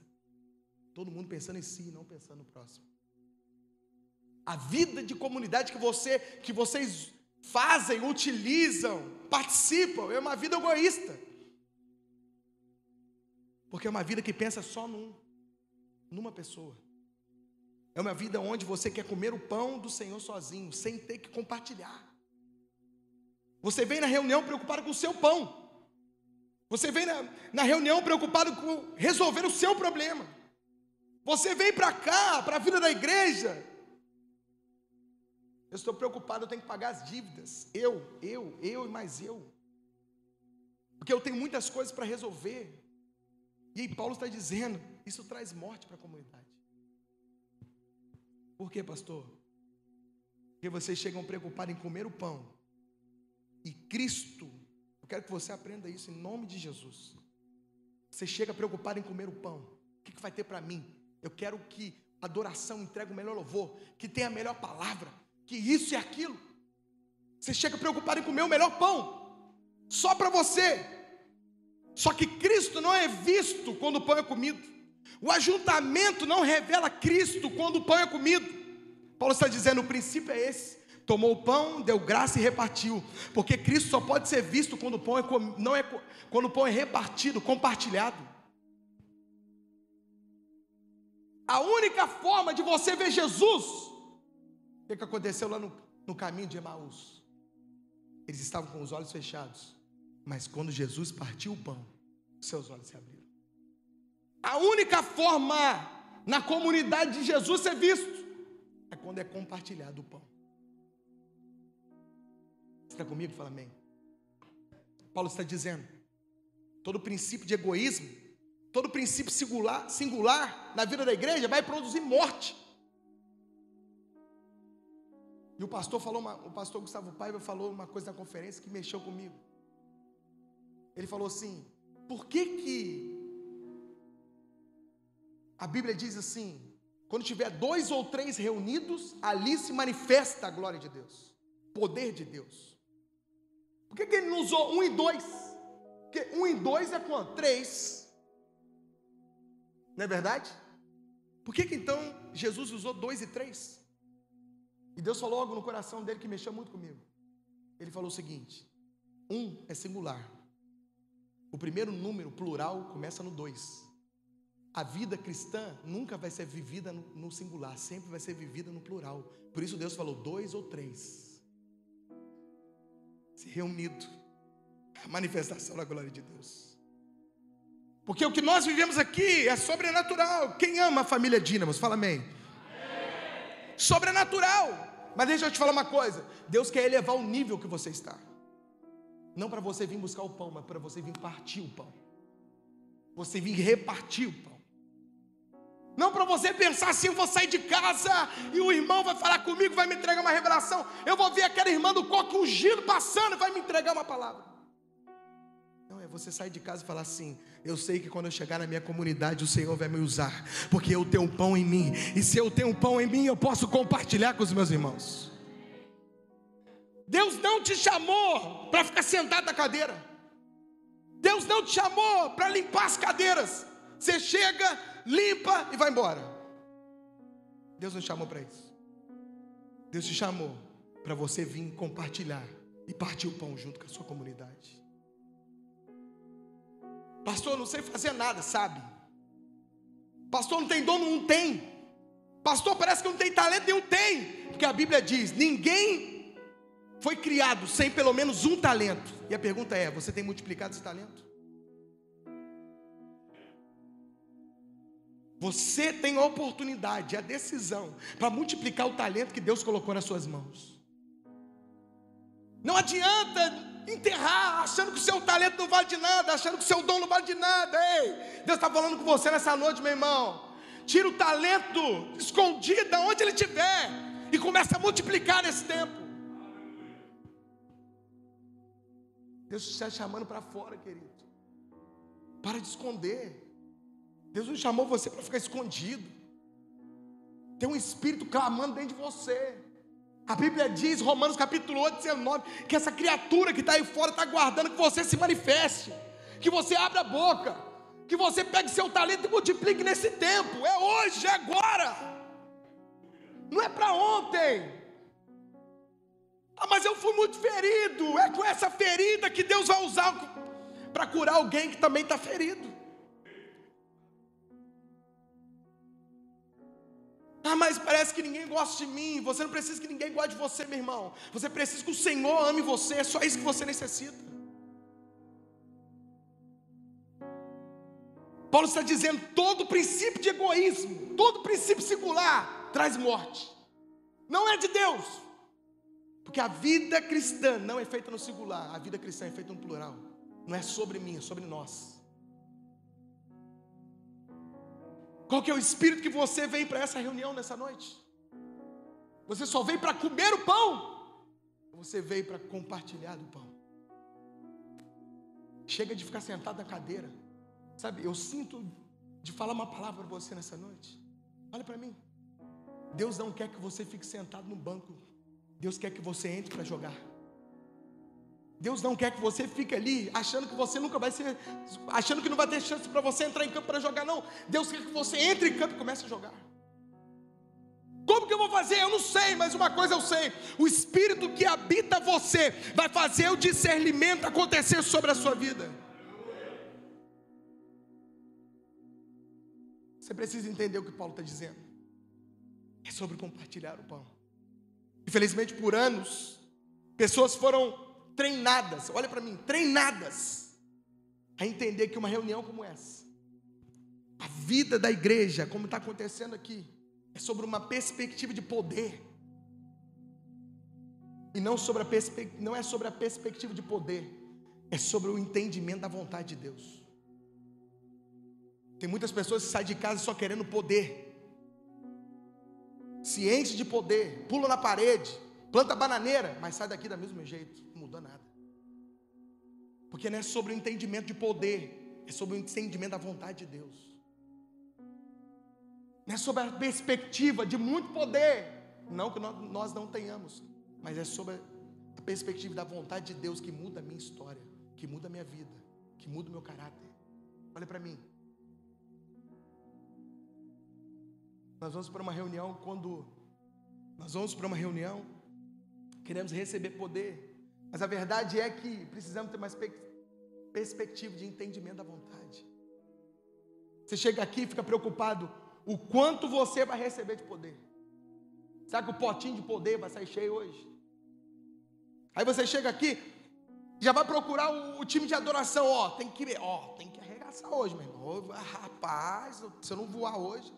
Todo mundo pensando em si, não pensando no próximo. A vida de comunidade que você que vocês fazem, utilizam, participam, é uma vida egoísta. Porque é uma vida que pensa só num, numa pessoa. É uma vida onde você quer comer o pão do Senhor sozinho, sem ter que compartilhar. Você vem na reunião preocupado com o seu pão. Você vem na, na reunião preocupado com resolver o seu problema. Você vem para cá, para a vida da igreja. Eu estou preocupado, eu tenho que pagar as dívidas. Eu, eu, eu e mais eu. Porque eu tenho muitas coisas para resolver. E aí Paulo está dizendo, isso traz morte para a comunidade. Por quê, pastor? Porque vocês chegam preocupados em comer o pão. E Cristo, eu quero que você aprenda isso em nome de Jesus. Você chega preocupado em comer o pão. O que, que vai ter para mim? Eu quero que a adoração entregue o melhor louvor, que tenha a melhor palavra, que isso e aquilo. Você chega preocupado em comer o melhor pão, só para você. Só que Cristo não é visto quando o pão é comido. O ajuntamento não revela Cristo quando o pão é comido. Paulo está dizendo: o princípio é esse. Tomou o pão, deu graça e repartiu. Porque Cristo só pode ser visto quando o pão é, não é, quando o pão é repartido, compartilhado. A única forma de você ver Jesus, o que, que aconteceu lá no, no caminho de Emaús? Eles estavam com os olhos fechados, mas quando Jesus partiu o pão, seus olhos se abriram. A única forma na comunidade de Jesus ser visto é quando é compartilhado o pão. Você está comigo? Fala amém. Paulo está dizendo: todo princípio de egoísmo, todo princípio singular, singular na vida da igreja vai produzir morte. E o pastor falou, uma, o pastor Gustavo Paiva falou uma coisa na conferência que mexeu comigo. Ele falou assim: por que que a Bíblia diz assim: quando tiver dois ou três reunidos, ali se manifesta a glória de Deus, poder de Deus. Por que, que ele não usou um e dois? Porque um e dois é quanto? Três. Não é verdade? Por que, que então Jesus usou dois e três? E Deus falou algo no coração dele que mexeu muito comigo. Ele falou o seguinte: um é singular. O primeiro número plural começa no dois. A vida cristã nunca vai ser vivida no, singular, sempre vai ser vivida no plural. Por isso Deus falou dois ou três. Se reunido. A manifestação da glória de Deus. Porque o que nós vivemos aqui é sobrenatural. Quem ama a família Dínamos? Fala amém. Sobrenatural. Mas deixa eu te falar uma coisa: Deus quer elevar o nível que você está. Não para você vir buscar o pão, mas para você vir partir o pão. Você vir repartir o pão. Não para você pensar assim, eu vou sair de casa e o irmão vai falar comigo, vai me entregar uma revelação. Eu vou ver aquela irmã do coque ungido passando vai me entregar uma palavra. Não, é você sair de casa e falar assim: eu sei que quando eu chegar na minha comunidade o Senhor vai me usar, porque eu tenho um pão em mim, e se eu tenho um pão em mim, eu posso compartilhar com os meus irmãos. Deus não te chamou para ficar sentado na cadeira. Deus não te chamou para limpar as cadeiras. Você chega, limpa e vai embora. Deus não chamou para isso. Deus te chamou para você vir compartilhar e partir o pão junto com a sua comunidade. Pastor, não sei fazer nada, sabe? Pastor, não tem dono, não tem. Pastor, parece que não tem talento, nenhum tem. Porque a Bíblia diz: ninguém foi criado sem pelo menos um talento. E a pergunta é: você tem multiplicado esse talento? Você tem a oportunidade, a decisão para multiplicar o talento que Deus colocou nas suas mãos. Não adianta enterrar achando que o seu talento não vale de nada, achando que o seu dom não vale de nada. Ei, Deus está falando com você nessa noite, meu irmão. Tira o talento escondido onde ele estiver e começa a multiplicar nesse tempo. Deus está chamando para fora, querido. Para de esconder. Deus não chamou você para ficar escondido. Tem um espírito clamando dentro de você. A Bíblia diz, Romanos capítulo 8, 19, que essa criatura que está aí fora está aguardando que você se manifeste, que você abra a boca, que você pegue seu talento e multiplique nesse tempo. É hoje, é agora. Não é para ontem. Ah, mas eu fui muito ferido. É com essa ferida que Deus vai usar para curar alguém que também está ferido. Ah, mas parece que ninguém gosta de mim. Você não precisa que ninguém goste de você, meu irmão. Você precisa que o Senhor ame você. É só isso que você necessita. Paulo está dizendo: todo princípio de egoísmo, todo princípio singular traz morte. Não é de Deus. Porque a vida cristã não é feita no singular, a vida cristã é feita no plural. Não é sobre mim, é sobre nós. Qual que é o espírito que você vem para essa reunião nessa noite? Você só veio para comer o pão? Você veio para compartilhar do pão? Chega de ficar sentado na cadeira. Sabe, eu sinto de falar uma palavra para você nessa noite. Olha para mim. Deus não quer que você fique sentado no banco. Deus quer que você entre para jogar. Deus não quer que você fique ali achando que você nunca vai ser, achando que não vai ter chance para você entrar em campo para jogar, não. Deus quer que você entre em campo e comece a jogar. Como que eu vou fazer? Eu não sei, mas uma coisa eu sei: o Espírito que habita você vai fazer o discernimento acontecer sobre a sua vida. Você precisa entender o que Paulo está dizendo. É sobre compartilhar o pão. Infelizmente, por anos, pessoas foram treinadas, olha para mim, treinadas a entender que uma reunião como essa, a vida da igreja, como está acontecendo aqui, é sobre uma perspectiva de poder. E não, sobre a não é sobre a perspectiva de poder, é sobre o entendimento da vontade de Deus. Tem muitas pessoas que saem de casa só querendo poder, ciente de poder, pula na parede, planta bananeira, mas sai daqui do mesmo jeito mudou nada. Porque não é sobre o entendimento de poder, é sobre o entendimento da vontade de Deus. Não é sobre a perspectiva de muito poder, não que nós não tenhamos, mas é sobre a perspectiva da vontade de Deus que muda a minha história, que muda a minha vida, que muda o meu caráter. Olha para mim. Nós vamos para uma reunião quando nós vamos para uma reunião, queremos receber poder, mas a verdade é que precisamos ter mais perspectiva de entendimento da vontade. Você chega aqui e fica preocupado o quanto você vai receber de poder. Será que o potinho de poder vai sair cheio hoje? Aí você chega aqui, já vai procurar o, o time de adoração, ó, tem que, ó, tem que arregaçar hoje, meu irmão. Rapaz, se eu não voar hoje,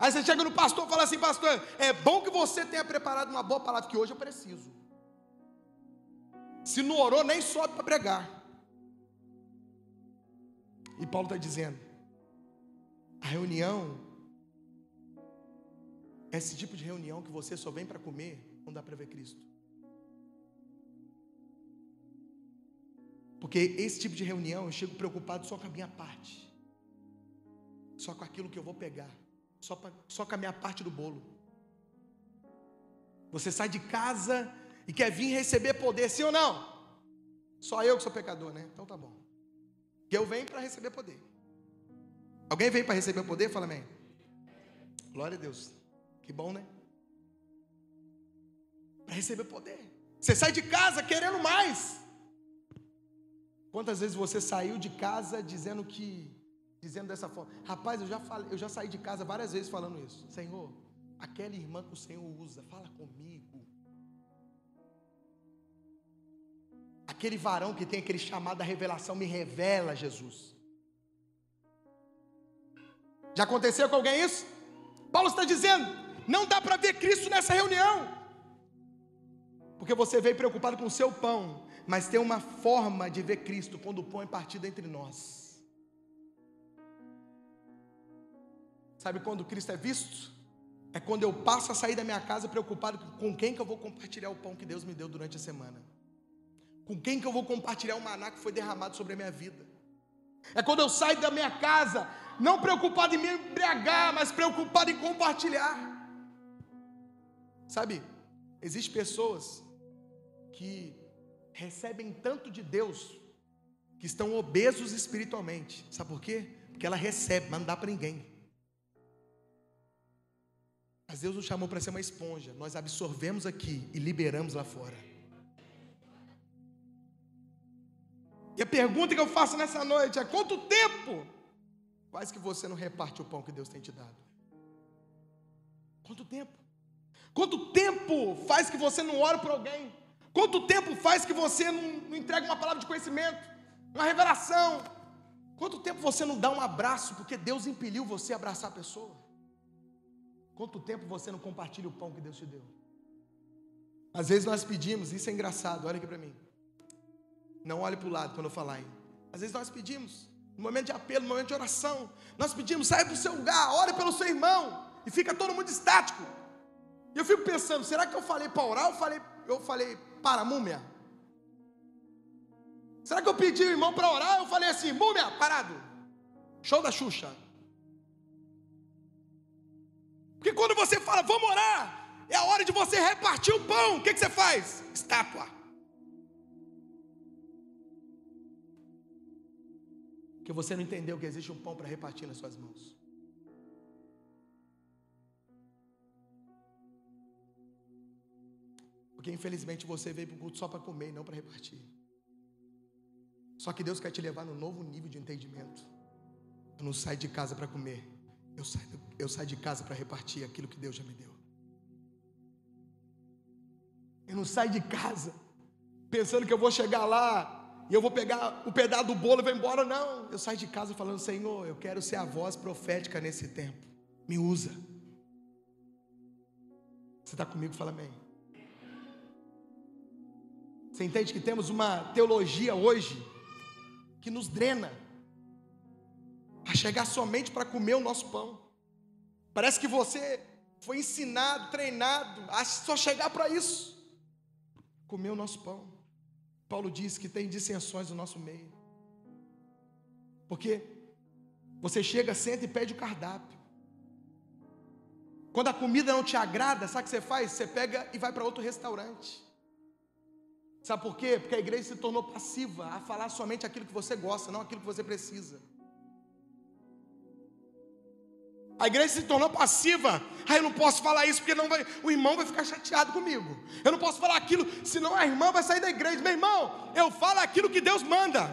Aí você chega no pastor e fala assim: Pastor, é bom que você tenha preparado uma boa palavra, que hoje eu preciso. Se não orou, nem sobe para pregar. E Paulo está dizendo: a reunião, esse tipo de reunião que você só vem para comer, não dá para ver Cristo. Porque esse tipo de reunião eu chego preocupado só com a minha parte, só com aquilo que eu vou pegar só, pra, só com a minha parte do bolo. Você sai de casa e quer vir receber poder, sim ou não? Só eu que sou pecador, né? Então tá bom. Que eu venho para receber poder. Alguém vem para receber poder? Fala amém. Glória a Deus. Que bom, né? Para receber poder. Você sai de casa querendo mais. Quantas vezes você saiu de casa dizendo que dizendo dessa forma: Rapaz, eu já, falei, eu já saí de casa várias vezes falando isso. Senhor, aquela irmã que o Senhor usa, fala comigo. Aquele varão que tem aquele chamado da revelação, me revela, Jesus. Já aconteceu com alguém isso? Paulo está dizendo: não dá para ver Cristo nessa reunião, porque você veio preocupado com o seu pão, mas tem uma forma de ver Cristo quando o pão é partido entre nós. Sabe quando Cristo é visto? É quando eu passo a sair da minha casa preocupado com quem que eu vou compartilhar o pão que Deus me deu durante a semana. Com quem que eu vou compartilhar o maná que foi derramado sobre a minha vida. É quando eu saio da minha casa, não preocupado em me embriagar, mas preocupado em compartilhar. Sabe, existem pessoas que recebem tanto de Deus que estão obesos espiritualmente. Sabe por quê? Porque ela recebe, mas não dá para ninguém. Mas Deus nos chamou para ser uma esponja. Nós absorvemos aqui e liberamos lá fora. E a pergunta que eu faço nessa noite é: quanto tempo faz que você não reparte o pão que Deus tem te dado? Quanto tempo? Quanto tempo faz que você não ora por alguém? Quanto tempo faz que você não, não entrega uma palavra de conhecimento, uma revelação? Quanto tempo você não dá um abraço porque Deus impeliu você a abraçar a pessoa? Quanto tempo você não compartilha o pão que Deus te deu? Às vezes nós pedimos, isso é engraçado, olha aqui para mim. Não olhe para o lado quando eu falar, hein? Às vezes nós pedimos, no momento de apelo, no momento de oração, nós pedimos, sai do seu lugar, ore pelo seu irmão, e fica todo mundo estático. E eu fico pensando, será que eu falei para orar ou falei, eu falei para múmia? Será que eu pedi o irmão para orar? Eu falei assim, múmia, parado. Show da Xuxa. Porque quando você fala, vamos orar, é a hora de você repartir o pão. O que, que você faz? Estátua. Porque você não entendeu que existe um pão para repartir nas suas mãos. Porque infelizmente você veio para o culto só para comer e não para repartir. Só que Deus quer te levar num novo nível de entendimento. Eu não saio de casa para comer. Eu saio, eu saio de casa para repartir aquilo que Deus já me deu. Eu não saio de casa pensando que eu vou chegar lá e eu vou pegar o pedaço do bolo e vou embora. Não. Eu saio de casa falando: Senhor, eu quero ser a voz profética nesse tempo. Me usa. Você está comigo? Fala amém. Você entende que temos uma teologia hoje que nos drena chegar somente para comer o nosso pão. Parece que você foi ensinado, treinado a só chegar para isso comer o nosso pão. Paulo diz que tem dissensões no nosso meio. Porque você chega, senta e pede o cardápio. Quando a comida não te agrada, sabe o que você faz? Você pega e vai para outro restaurante. Sabe por quê? Porque a igreja se tornou passiva a falar somente aquilo que você gosta, não aquilo que você precisa. A igreja se tornou passiva. Ah, eu não posso falar isso porque não vai, o irmão vai ficar chateado comigo. Eu não posso falar aquilo, senão a irmã vai sair da igreja. Meu irmão, eu falo aquilo que Deus manda.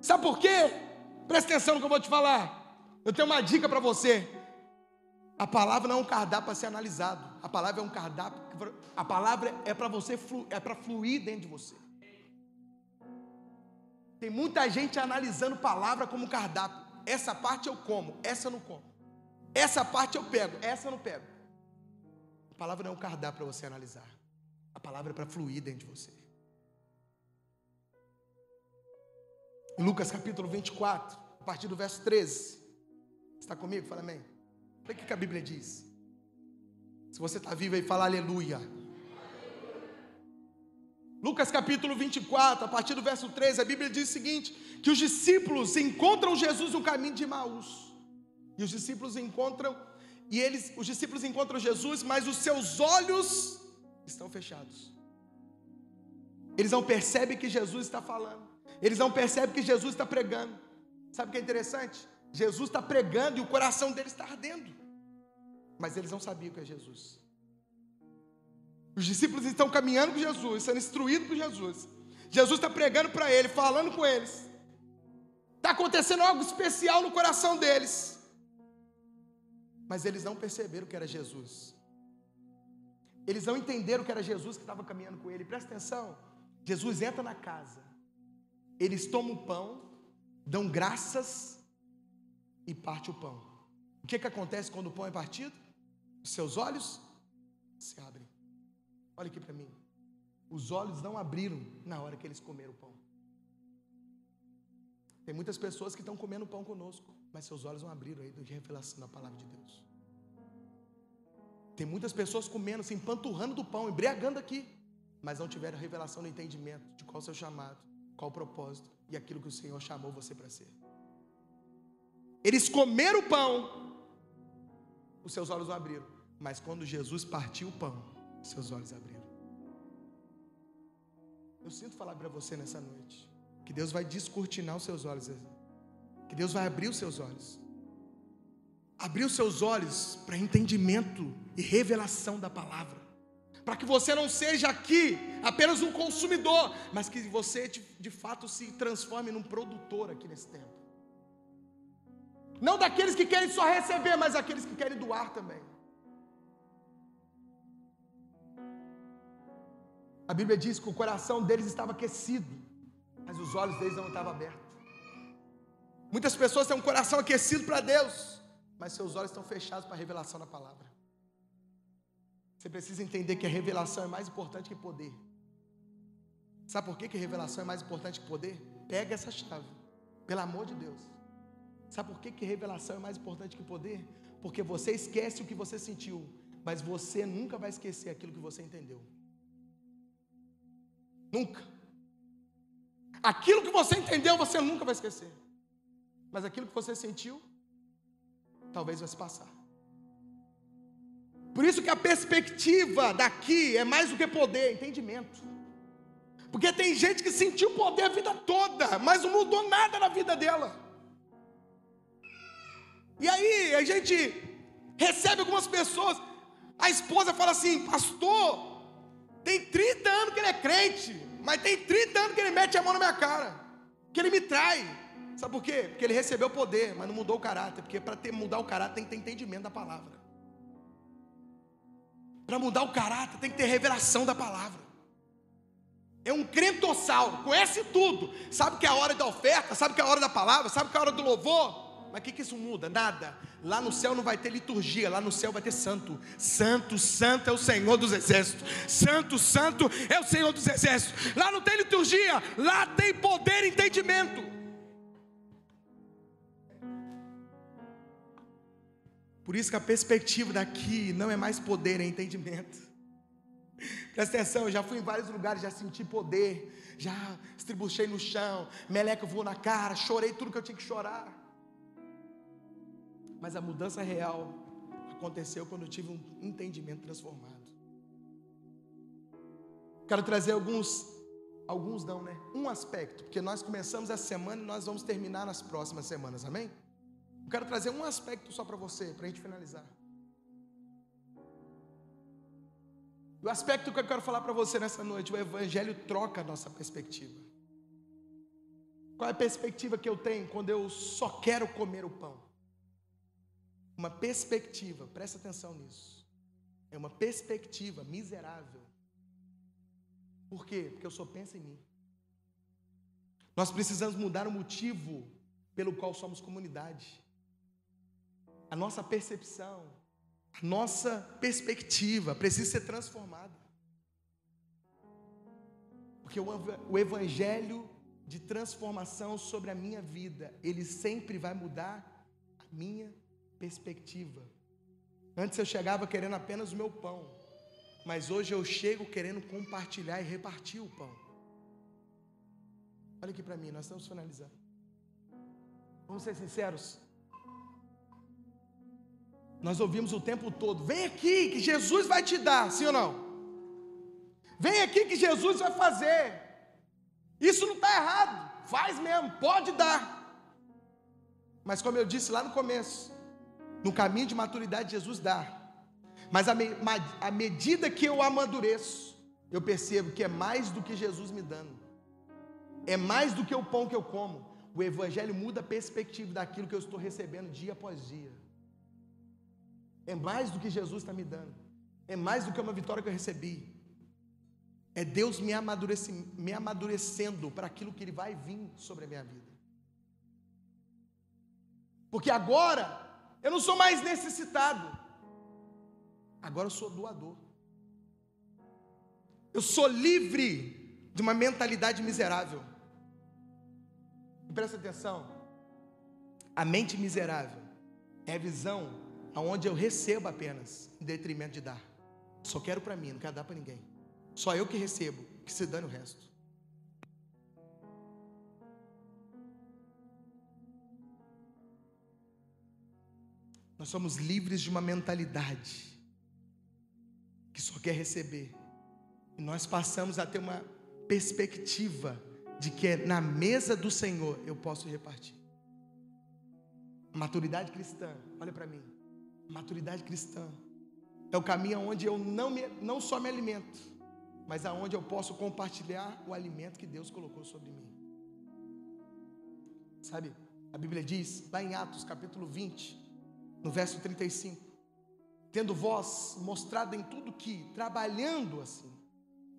Sabe por quê? Presta atenção no que eu vou te falar. Eu tenho uma dica para você. A palavra não é um cardápio para ser analisado. A palavra é um cardápio. A palavra é para você é para fluir dentro de você. Tem muita gente analisando palavra como cardápio. Essa parte eu como, essa eu não como. Essa parte eu pego, essa eu não pego. A palavra não é um cardápio para você analisar. A palavra é para fluir dentro de você. Em Lucas capítulo 24, a partir do verso 13. Está comigo? Fala amém. Olha o que a Bíblia diz. Se você está vivo aí, fala aleluia. Lucas capítulo 24, a partir do verso 13, a Bíblia diz o seguinte: que os discípulos encontram Jesus no caminho de Maús. E os discípulos encontram, e eles, os discípulos encontram Jesus, mas os seus olhos estão fechados. Eles não percebem que Jesus está falando. Eles não percebem que Jesus está pregando. Sabe o que é interessante? Jesus está pregando e o coração deles está ardendo. Mas eles não sabiam que é Jesus. Os discípulos estão caminhando com Jesus, sendo instruídos por Jesus. Jesus está pregando para eles, falando com eles. Está acontecendo algo especial no coração deles. Mas eles não perceberam que era Jesus. Eles não entenderam que era Jesus que estava caminhando com ele. Presta atenção. Jesus entra na casa. Eles tomam o pão, dão graças e parte o pão. O que, que acontece quando o pão é partido? Os seus olhos se abrem. Olha aqui para mim. Os olhos não abriram na hora que eles comeram o pão. Tem muitas pessoas que estão comendo pão conosco, mas seus olhos não abriram aí de revelação da palavra de Deus. Tem muitas pessoas comendo, se empanturrando do pão, embriagando aqui, mas não tiveram revelação no entendimento de qual o seu chamado, qual o propósito e aquilo que o Senhor chamou você para ser. Eles comeram o pão, os seus olhos não abriram. Mas quando Jesus partiu o pão, seus olhos abriram. Eu sinto falar para você nessa noite que Deus vai descortinar os seus olhos, que Deus vai abrir os seus olhos, abrir os seus olhos para entendimento e revelação da palavra, para que você não seja aqui apenas um consumidor, mas que você de, fato se transforme num produtor aqui nesse tempo Não daqueles que querem só receber, mas daqueles que querem doar também. A Bíblia diz que o coração deles estava aquecido, mas os olhos deles não estavam abertos. Muitas pessoas têm um coração aquecido para Deus, mas seus olhos estão fechados para a revelação da palavra. Você precisa entender que a revelação é mais importante que poder. Sabe por que, que a revelação é mais importante que poder? Pega essa chave, pelo amor de Deus. Sabe por que, que revelação é mais importante que poder? Porque você esquece o que você sentiu, mas você nunca vai esquecer aquilo que você entendeu. Nunca. Aquilo que você entendeu, você nunca vai esquecer. Mas aquilo que você sentiu, talvez vai se passar. Por isso que a perspectiva daqui é mais do que poder, é entendimento. Porque tem gente que sentiu poder a vida toda, mas não mudou nada na vida dela. E aí a gente recebe algumas pessoas, a esposa fala assim, pastor, tem 30 anos que ele é crente, mas tem 30 anos que ele mete a mão na minha cara, que ele me trai. Sabe por quê? Porque ele recebeu poder, mas não mudou o caráter. Porque para mudar o caráter tem que ter entendimento da palavra. Para mudar o caráter tem que ter revelação da palavra. É um crentossauro, conhece tudo. Sabe que é a hora da oferta, sabe que é a hora da palavra, sabe que é a hora do louvor. Mas o que, que isso muda? Nada. Lá no céu não vai ter liturgia, lá no céu vai ter santo. Santo, santo é o Senhor dos exércitos. Santo, santo é o Senhor dos exércitos. Lá não tem liturgia, lá tem poder e entendimento. Por isso que a perspectiva daqui não é mais poder, é entendimento. Presta atenção, eu já fui em vários lugares, já senti poder, já estribuchei no chão, meleca voou na cara, chorei tudo que eu tinha que chorar. Mas a mudança real aconteceu quando eu tive um entendimento transformado. Quero trazer alguns, alguns não, né? Um aspecto, porque nós começamos essa semana e nós vamos terminar nas próximas semanas, amém? Eu quero trazer um aspecto só para você, para a gente finalizar. O aspecto que eu quero falar para você nessa noite, o Evangelho troca a nossa perspectiva. Qual é a perspectiva que eu tenho quando eu só quero comer o pão? Uma perspectiva, presta atenção nisso. É uma perspectiva miserável. Por quê? Porque eu só penso em mim. Nós precisamos mudar o motivo pelo qual somos comunidade. A nossa percepção, a nossa perspectiva precisa ser transformada. Porque o evangelho de transformação sobre a minha vida, ele sempre vai mudar a minha perspectiva. Antes eu chegava querendo apenas o meu pão, mas hoje eu chego querendo compartilhar e repartir o pão. Olha aqui para mim, nós estamos finalizando. Vamos ser sinceros. Nós ouvimos o tempo todo: vem aqui que Jesus vai te dar, sim ou não? Vem aqui que Jesus vai fazer. Isso não está errado, faz mesmo, pode dar. Mas como eu disse lá no começo, no caminho de maturidade, Jesus dá. Mas à medida que eu amadureço, eu percebo que é mais do que Jesus me dando, é mais do que o pão que eu como. O Evangelho muda a perspectiva daquilo que eu estou recebendo dia após dia. É mais do que Jesus está me dando, é mais do que uma vitória que eu recebi. É Deus me, amadureci, me amadurecendo para aquilo que Ele vai vir sobre a minha vida. Porque agora eu não sou mais necessitado. Agora eu sou doador. Eu sou livre de uma mentalidade miserável. E presta atenção. A mente miserável é a visão aonde eu recebo apenas, em detrimento de dar. Só quero para mim, não quero dar para ninguém. Só eu que recebo, que se dane o resto. Nós somos livres de uma mentalidade que só quer receber. E nós passamos a ter uma perspectiva de que é na mesa do Senhor eu posso repartir. Maturidade cristã, olha para mim. Maturidade cristã é o caminho onde eu não, me, não só me alimento, mas aonde eu posso compartilhar o alimento que Deus colocou sobre mim. Sabe? A Bíblia diz, lá em Atos capítulo 20, no verso 35, tendo vós mostrado em tudo que, trabalhando assim,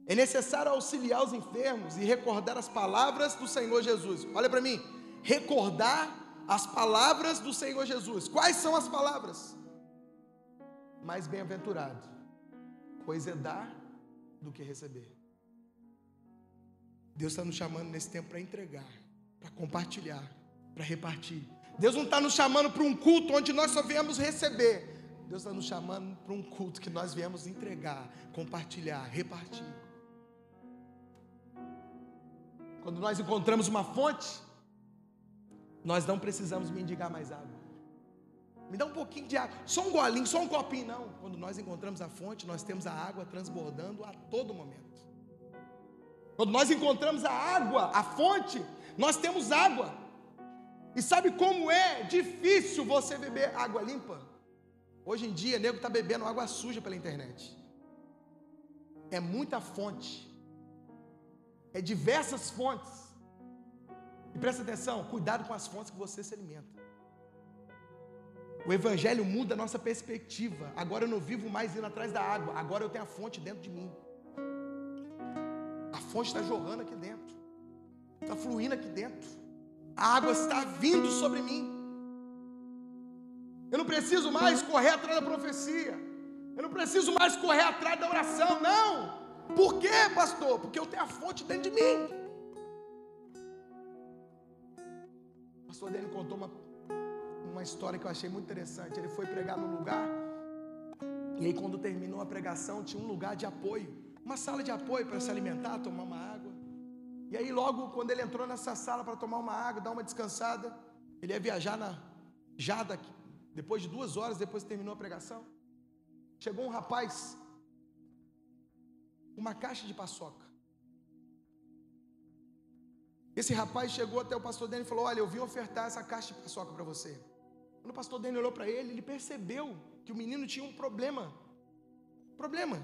é necessário auxiliar os enfermos e recordar as palavras do Senhor Jesus. Olha para mim, recordar as palavras do Senhor Jesus. Quais são as palavras? Mais bem-aventurado, pois é dar do que receber. Deus está nos chamando nesse tempo para entregar, para compartilhar, para repartir. Deus não está nos chamando para um culto onde nós só viemos receber. Deus está nos chamando para um culto que nós viemos entregar, compartilhar, repartir. Quando nós encontramos uma fonte, nós não precisamos mendigar mais água. Me dá um pouquinho de água, só um golinho, só um copinho, não. Quando nós encontramos a fonte, nós temos a água transbordando a todo momento. Quando nós encontramos a água, a fonte, nós temos água. E sabe como é difícil você beber água limpa? Hoje em dia, nego está bebendo água suja pela internet. É muita fonte é diversas fontes. E presta atenção, cuidado com as fontes que você se alimenta. O Evangelho muda a nossa perspectiva. Agora eu não vivo mais indo atrás da água, agora eu tenho a fonte dentro de mim. A fonte está jorrando aqui dentro, está fluindo aqui dentro. A água está vindo sobre mim. Eu não preciso mais correr atrás da profecia. Eu não preciso mais correr atrás da oração, não. Por quê, pastor? Porque eu tenho a fonte dentro de mim. O pastor dele contou uma, uma história que eu achei muito interessante. Ele foi pregar num lugar, e aí, quando terminou a pregação, tinha um lugar de apoio, uma sala de apoio para se alimentar, tomar uma água. E aí, logo, quando ele entrou nessa sala para tomar uma água, dar uma descansada, ele ia viajar na Jada, depois de duas horas, depois que terminou a pregação. Chegou um rapaz uma caixa de paçoca. Esse rapaz chegou até o pastor Daniel e falou: Olha, eu vim ofertar essa caixa de paçoca para você. Quando o pastor Daniel olhou para ele, ele percebeu que o menino tinha um problema. Problema.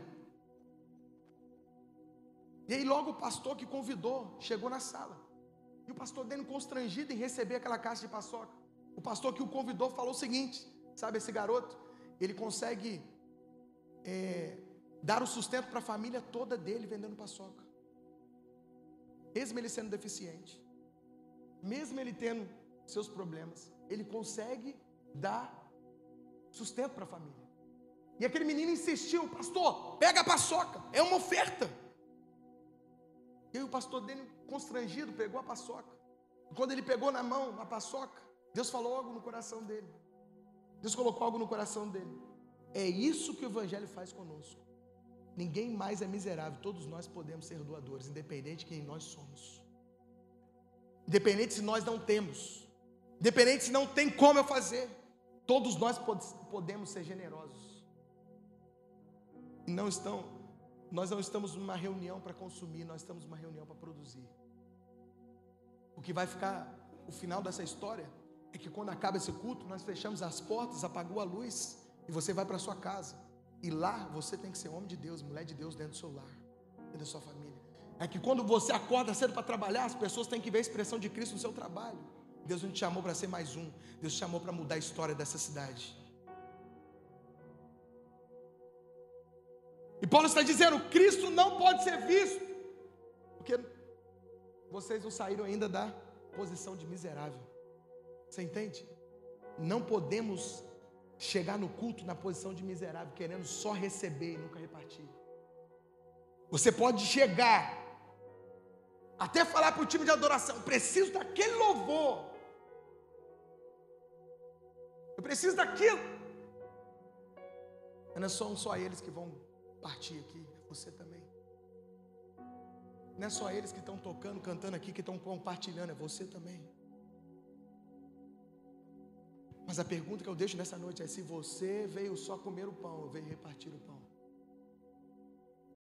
E aí, logo o pastor que convidou chegou na sala. E o pastor Daniel, constrangido em receber aquela caixa de paçoca, o pastor que o convidou falou o seguinte: Sabe, esse garoto, ele consegue é, dar o sustento para a família toda dele vendendo paçoca. Mesmo ele sendo deficiente, mesmo ele tendo seus problemas, ele consegue dar sustento para a família. E aquele menino insistiu, pastor, pega a paçoca, é uma oferta. E aí o pastor dele, constrangido, pegou a paçoca. E quando ele pegou na mão a paçoca, Deus falou algo no coração dele. Deus colocou algo no coração dele. É isso que o Evangelho faz conosco. Ninguém mais é miserável, todos nós podemos ser doadores, independente de quem nós somos. Independente se nós não temos, independente se não tem como eu fazer, todos nós podemos ser generosos. E não estão, nós não estamos numa reunião para consumir, nós estamos numa reunião para produzir. O que vai ficar, o final dessa história, é que quando acaba esse culto, nós fechamos as portas, apagou a luz, e você vai para sua casa. E lá você tem que ser homem de Deus, mulher de Deus dentro do seu lar, dentro da sua família. É que quando você acorda cedo para trabalhar, as pessoas têm que ver a expressão de Cristo no seu trabalho. Deus não te chamou para ser mais um, Deus te chamou para mudar a história dessa cidade. E Paulo está dizendo: Cristo não pode ser visto, porque vocês não saíram ainda da posição de miserável. Você entende? Não podemos chegar no culto na posição de miserável, querendo só receber e nunca repartir. Você pode chegar, até falar para o time de adoração: preciso daquele louvor, eu preciso daquilo. Mas não são só eles que vão partir aqui, é você também. Não é só eles que estão tocando, cantando aqui, que estão compartilhando, é você também. Mas a pergunta que eu deixo nessa noite é: se você veio só comer o pão, veio repartir o pão.